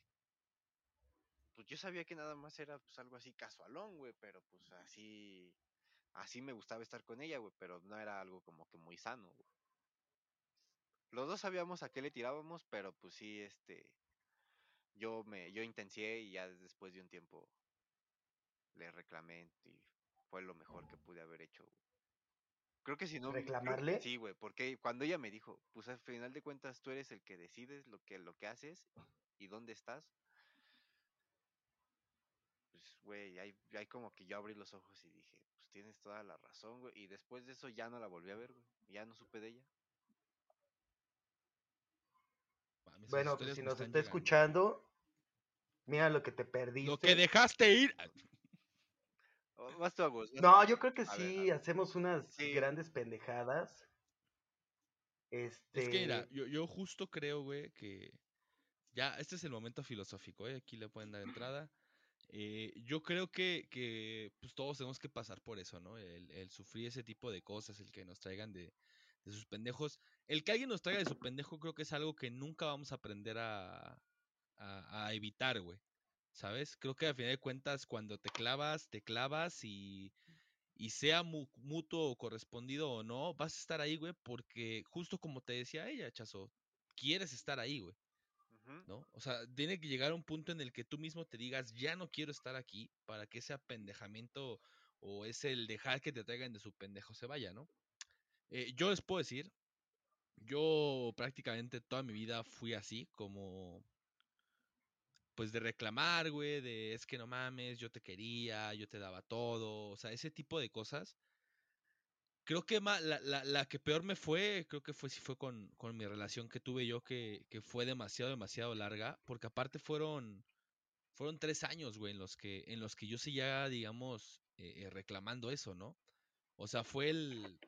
pues yo sabía que nada más era pues algo así casualón, güey, pero pues así así me gustaba estar con ella, güey, pero no era algo como que muy sano, güey. Los dos sabíamos a qué le tirábamos, pero pues sí este yo me yo intencié y ya después de un tiempo le reclamé y fue lo mejor que pude haber hecho. güey. Creo que si no ¿Reclamarle? Sí, güey, porque cuando ella me dijo, pues al final de cuentas tú eres el que decides lo que lo que haces y dónde estás. Pues, güey, ahí, ahí como que yo abrí los ojos y dije, pues tienes toda la razón, güey. Y después de eso ya no la volví a ver, güey. Ya no supe de ella. Bueno, pues si me nos está llegando. escuchando, mira lo que te perdiste. Lo que dejaste ir. Vas tú, Agus, No, yo creo que sí ver. hacemos unas Sí. grandes pendejadas. Este... Es que mira, yo, yo justo creo, güey, que ya, este es el momento filosófico, ¿eh? Aquí le pueden dar entrada. Eh, yo creo que, que pues todos tenemos que pasar por eso, ¿no? El, el sufrir ese tipo de cosas, el que nos traigan de, de sus pendejos. El que alguien nos traiga de su pendejo creo que es algo que nunca vamos a aprender a, a, a evitar, güey. ¿Sabes? Creo que al final de cuentas, cuando te clavas, te clavas y, y sea mu- mutuo o correspondido o no, vas a estar ahí, güey, porque justo como te decía ella, Chazo, quieres estar ahí, güey. ¿no? O sea, tiene que llegar a un punto en el que tú mismo te digas, ya no quiero estar aquí, para que ese apendejamiento o es el dejar que te traigan de su pendejo se vaya, ¿no? Eh, yo les puedo decir, yo prácticamente toda mi vida fui así, como, pues de reclamar, güey, de es que no mames, yo te quería, yo te daba todo, o sea, ese tipo de cosas. Creo que la, la, la que peor me fue, creo que fue sí fue con, con mi relación que tuve yo, que, que fue demasiado, demasiado larga, porque aparte fueron, fueron tres años, güey, en los que, en los que yo seguía, digamos, eh, eh, reclamando eso, ¿no? O sea, fue el,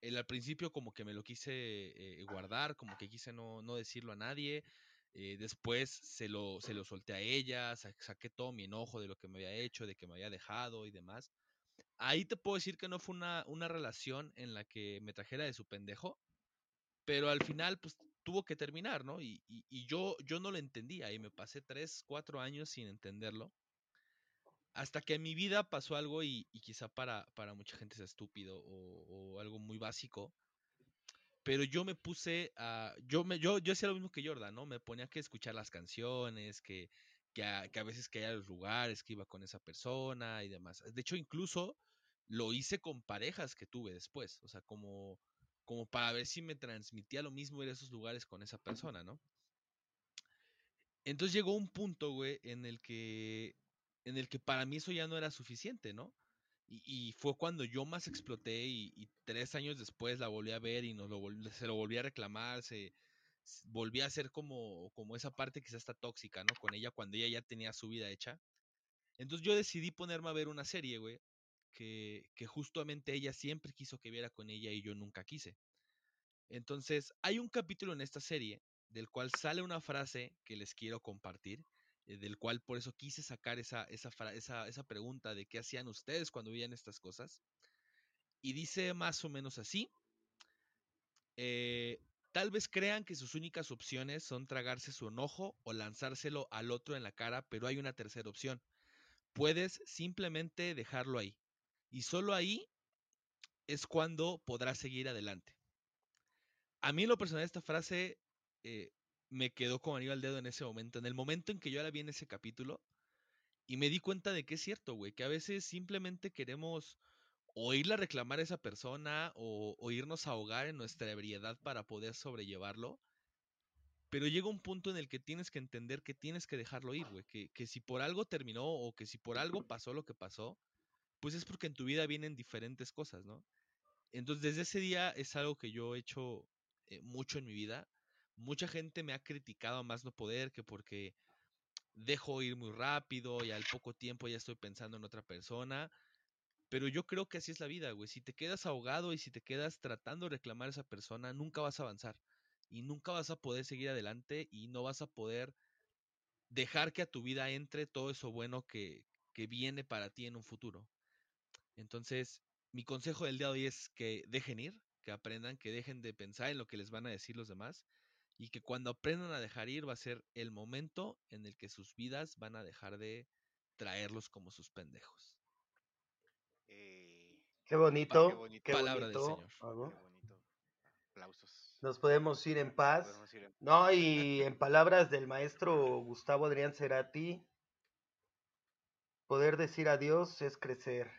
el al principio como que me lo quise eh, guardar, como que quise no, no decirlo a nadie, eh, después se lo, se lo solté a ella, sa- saqué todo mi enojo de lo que me había hecho, de que me había dejado y demás. Ahí te puedo decir que no fue una, una relación en la que me trajera de su pendejo, pero al final pues tuvo que terminar, ¿no? Y, y, yo, yo no lo entendía y me pasé tres, cuatro años sin entenderlo. Hasta que en mi vida pasó algo y, y quizá para, para mucha gente sea estúpido o algo muy básico, pero yo me puse a, yo me, yo, yo hacía lo mismo que Jordan, ¿no? Me ponía que escuchar las canciones, que, que, a, que a veces que los lugares, que iba con esa persona y demás. De hecho, incluso lo hice con parejas que tuve después, o sea, como, como para ver si me transmitía lo mismo ir a esos lugares con esa persona, ¿no? Entonces llegó un punto, güey, en el que, en el que para mí eso ya no era suficiente, ¿no? Y, fue cuando yo más exploté y, tres años después la volví a ver y nos lo se lo volví a reclamar, se, volví a hacer como, como esa parte quizás está tóxica, ¿no? Con ella cuando ella ya tenía su vida hecha. Entonces yo decidí ponerme a ver una serie, güey, que justamente ella siempre quiso que viera con ella y yo nunca quise. Entonces hay un capítulo en esta serie del cual sale una frase que les quiero compartir, eh, del cual por eso quise sacar esa, esa, esa, esa pregunta de qué hacían ustedes cuando veían estas cosas. Y dice más o menos así. eh, tal vez crean que sus únicas opciones son tragarse su enojo o lanzárselo al otro en la cara, pero hay una tercera opción. Puedes simplemente dejarlo ahí. Y solo ahí es cuando podrás seguir adelante. A mí lo personal esta frase eh, me quedó como anillo al dedo en ese momento. En el momento en que yo la vi en ese capítulo y me di cuenta de que es cierto, güey, que a veces simplemente queremos o irle a reclamar a esa persona o, o irnos a ahogar en nuestra ebriedad para poder sobrellevarlo. Pero llega un punto en el que tienes que entender que tienes que dejarlo ir, güey. Que, que si por algo terminó o que si por algo pasó lo que pasó, pues es porque en tu vida vienen diferentes cosas, ¿no? Entonces, desde ese día es algo que yo he hecho eh, mucho en mi vida. Mucha gente me ha criticado a más no poder, que porque dejo ir muy rápido y al poco tiempo ya estoy pensando en otra persona. Pero yo creo que así es la vida, güey. Si te quedas ahogado y si te quedas tratando de reclamar a esa persona, nunca vas a avanzar. Y nunca vas a poder seguir adelante y no vas a poder dejar que a tu vida entre todo eso bueno que, que viene para ti en un futuro. Entonces, mi consejo del día de hoy es que dejen ir, que aprendan, que dejen de pensar en lo que les van a decir los demás y que cuando aprendan a dejar ir va a ser el momento en el que sus vidas van a dejar de traerlos como sus pendejos. Eh, Qué bonito, qué bonito. qué Palabra del bonito. Señor. ¿no? qué bonito. Aplausos. Nos podemos ir en paz. Podemos ir en- No, y en palabras del maestro Gustavo Adrián Cerati, poder decir adiós es crecer.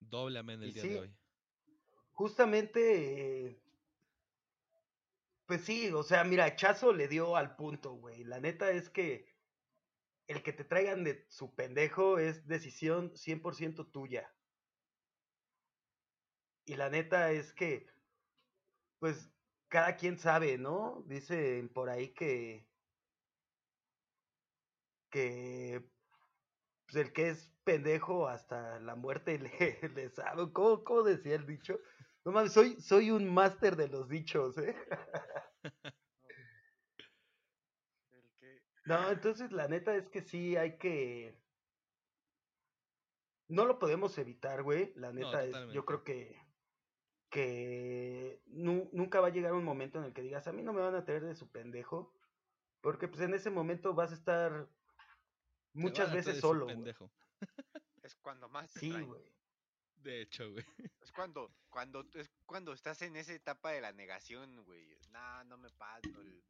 Doble amén el Y día sí, de hoy. Justamente, eh, pues sí, o sea, mira, Chazo le dio al punto, güey. La neta es que el que te traigan de su pendejo es decisión 100% tuya. Y la neta es que, pues, cada quien sabe, ¿no? Dicen por ahí que, que pues, el que es pendejo hasta la muerte le, le sabe. ¿Cómo, cómo decía el dicho? No mames, soy, soy un máster de los dichos, ¿eh? No, entonces la neta es que sí hay que. No lo podemos evitar, güey. La neta es, yo creo que. Que nu- nunca va a llegar un momento en el que digas, a mí no me van a tener de su pendejo. Porque pues en ese momento vas a estar muchas van a veces solo. güey. pendejo. Es cuando más Sí, güey. De hecho, güey. Es cuando, cuando, es cuando estás en esa etapa de la negación, güey. Nah, no me paso. el-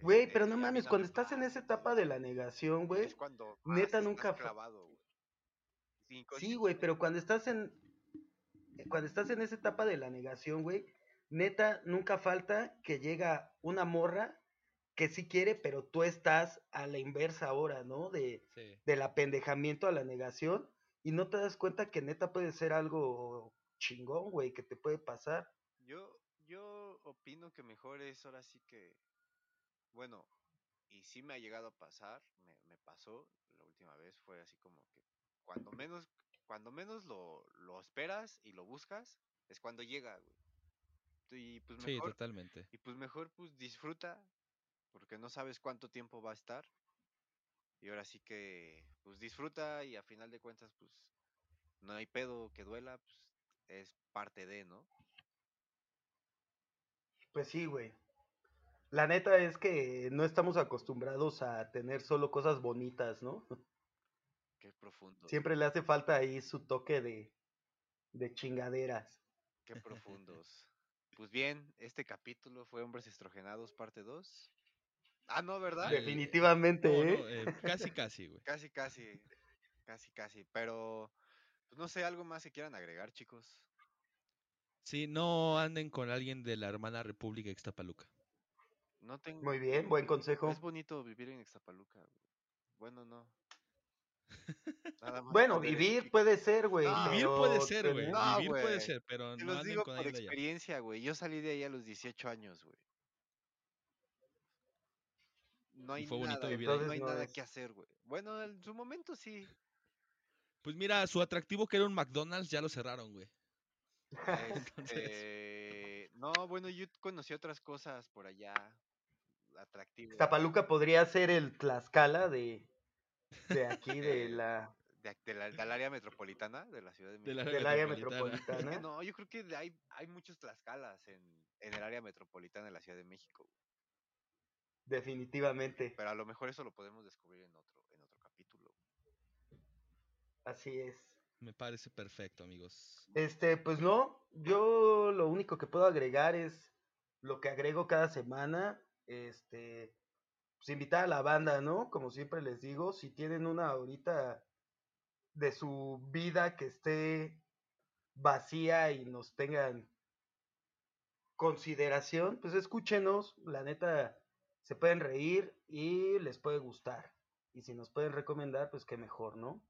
Güey, pero no mames, no cuando estás en esa etapa de la negación, güey. Es cuando neta nunca clavado, güey. Sí, güey, pero cuando estás en. Cuando estás en esa etapa de la negación, güey, neta, nunca falta que llega una morra que sí quiere, pero tú estás a la inversa ahora, ¿no? De, Sí. del apendejamiento a la negación, y no te das cuenta que neta puede ser algo chingón, güey, que te puede pasar. Yo, yo opino que mejor es ahora sí que, bueno, y sí me ha llegado a pasar, me, me pasó, la última vez fue así como que cuando menos, cuando menos lo, lo esperas y lo buscas, es cuando llega, güey. Y pues Sí, mejor, totalmente. y pues mejor pues disfruta, porque no sabes cuánto tiempo va a estar. Y ahora sí que, pues disfruta y a final de cuentas, pues no hay pedo que duela, pues es parte de, ¿no? Pues sí, güey. La neta es que no estamos acostumbrados a tener solo cosas bonitas, ¿no? Qué profundo. Siempre le hace falta ahí su toque de, de chingaderas. Qué profundos. Pues bien, este capítulo fue Hombres Estrogenados, parte 2. Ah, no, ¿verdad? De- Definitivamente, No, ¿eh? no, eh, casi, casi, güey. Casi, casi. Casi, casi. Pero, pues no sé, algo más que quieran agregar, chicos. Sí, no anden con alguien de la hermana República Ixtapaluca. No tengo. Muy bien, buen consejo. Es bonito vivir en Ixtapaluca. güey. Bueno, no. Nada más Bueno, vivir puede ser, güey. No, Vivir puede ser, güey. No, Vivir puede güey. ser, pero Te no los anden digo con por alguien de allá. experiencia, güey. Yo salí de ahí a los 18 años, güey. No hay fue bonito nada, vivir no ahí. hay no nada es- que hacer, güey. Bueno, en su momento sí. Pues mira, su atractivo que era un McDonald's ya lo cerraron, güey. Entonces- Este, no, bueno, yo conocí otras cosas por allá atractivas. Tapaluca podría ser el Tlaxcala de, de aquí, de la, de- de la- del área metropolitana de la Ciudad de México. Del área metropolitana. Es que metropolitana. no, yo creo que hay muchos Tlaxcalas en, en el área metropolitana de la Ciudad de México. Definitivamente, Pero a lo mejor eso lo podemos descubrir en otro, en otro capítulo. así es. Me parece perfecto, amigos. Este, pues no, yo lo único que puedo agregar es lo que agrego cada semana, este, pues invitar a la banda, ¿no? Como siempre les digo, si tienen una ahorita de su vida que esté vacía y nos tengan consideración, pues escúchenos, la neta se pueden reír y les puede gustar. Y si nos pueden recomendar, pues qué mejor, ¿no?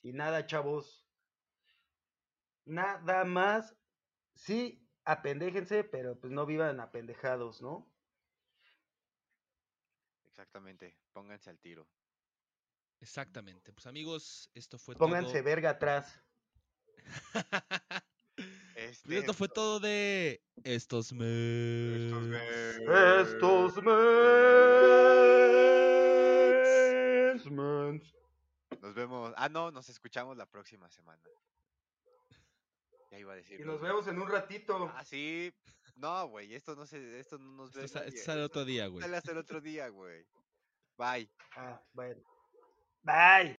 Y nada, chavos. Nada más. Sí, apendéjense, pero pues no vivan apendejados, ¿no? Exactamente, pónganse al tiro. Exactamente. Pues amigos, esto fue Pónganse todo. verga atrás. Este, Pues esto fue todo de estos memes. estos memes. Estos. Nos vemos. Ah, no, nos escuchamos la próxima semana. Ya iba a decir. Y nos vemos en un ratito. Ah, sí. No, güey, esto no se, esto no nos ve. esto sale esto otro día, güey. Sale hasta el otro día, güey. Bye. Ah, bueno. Bye.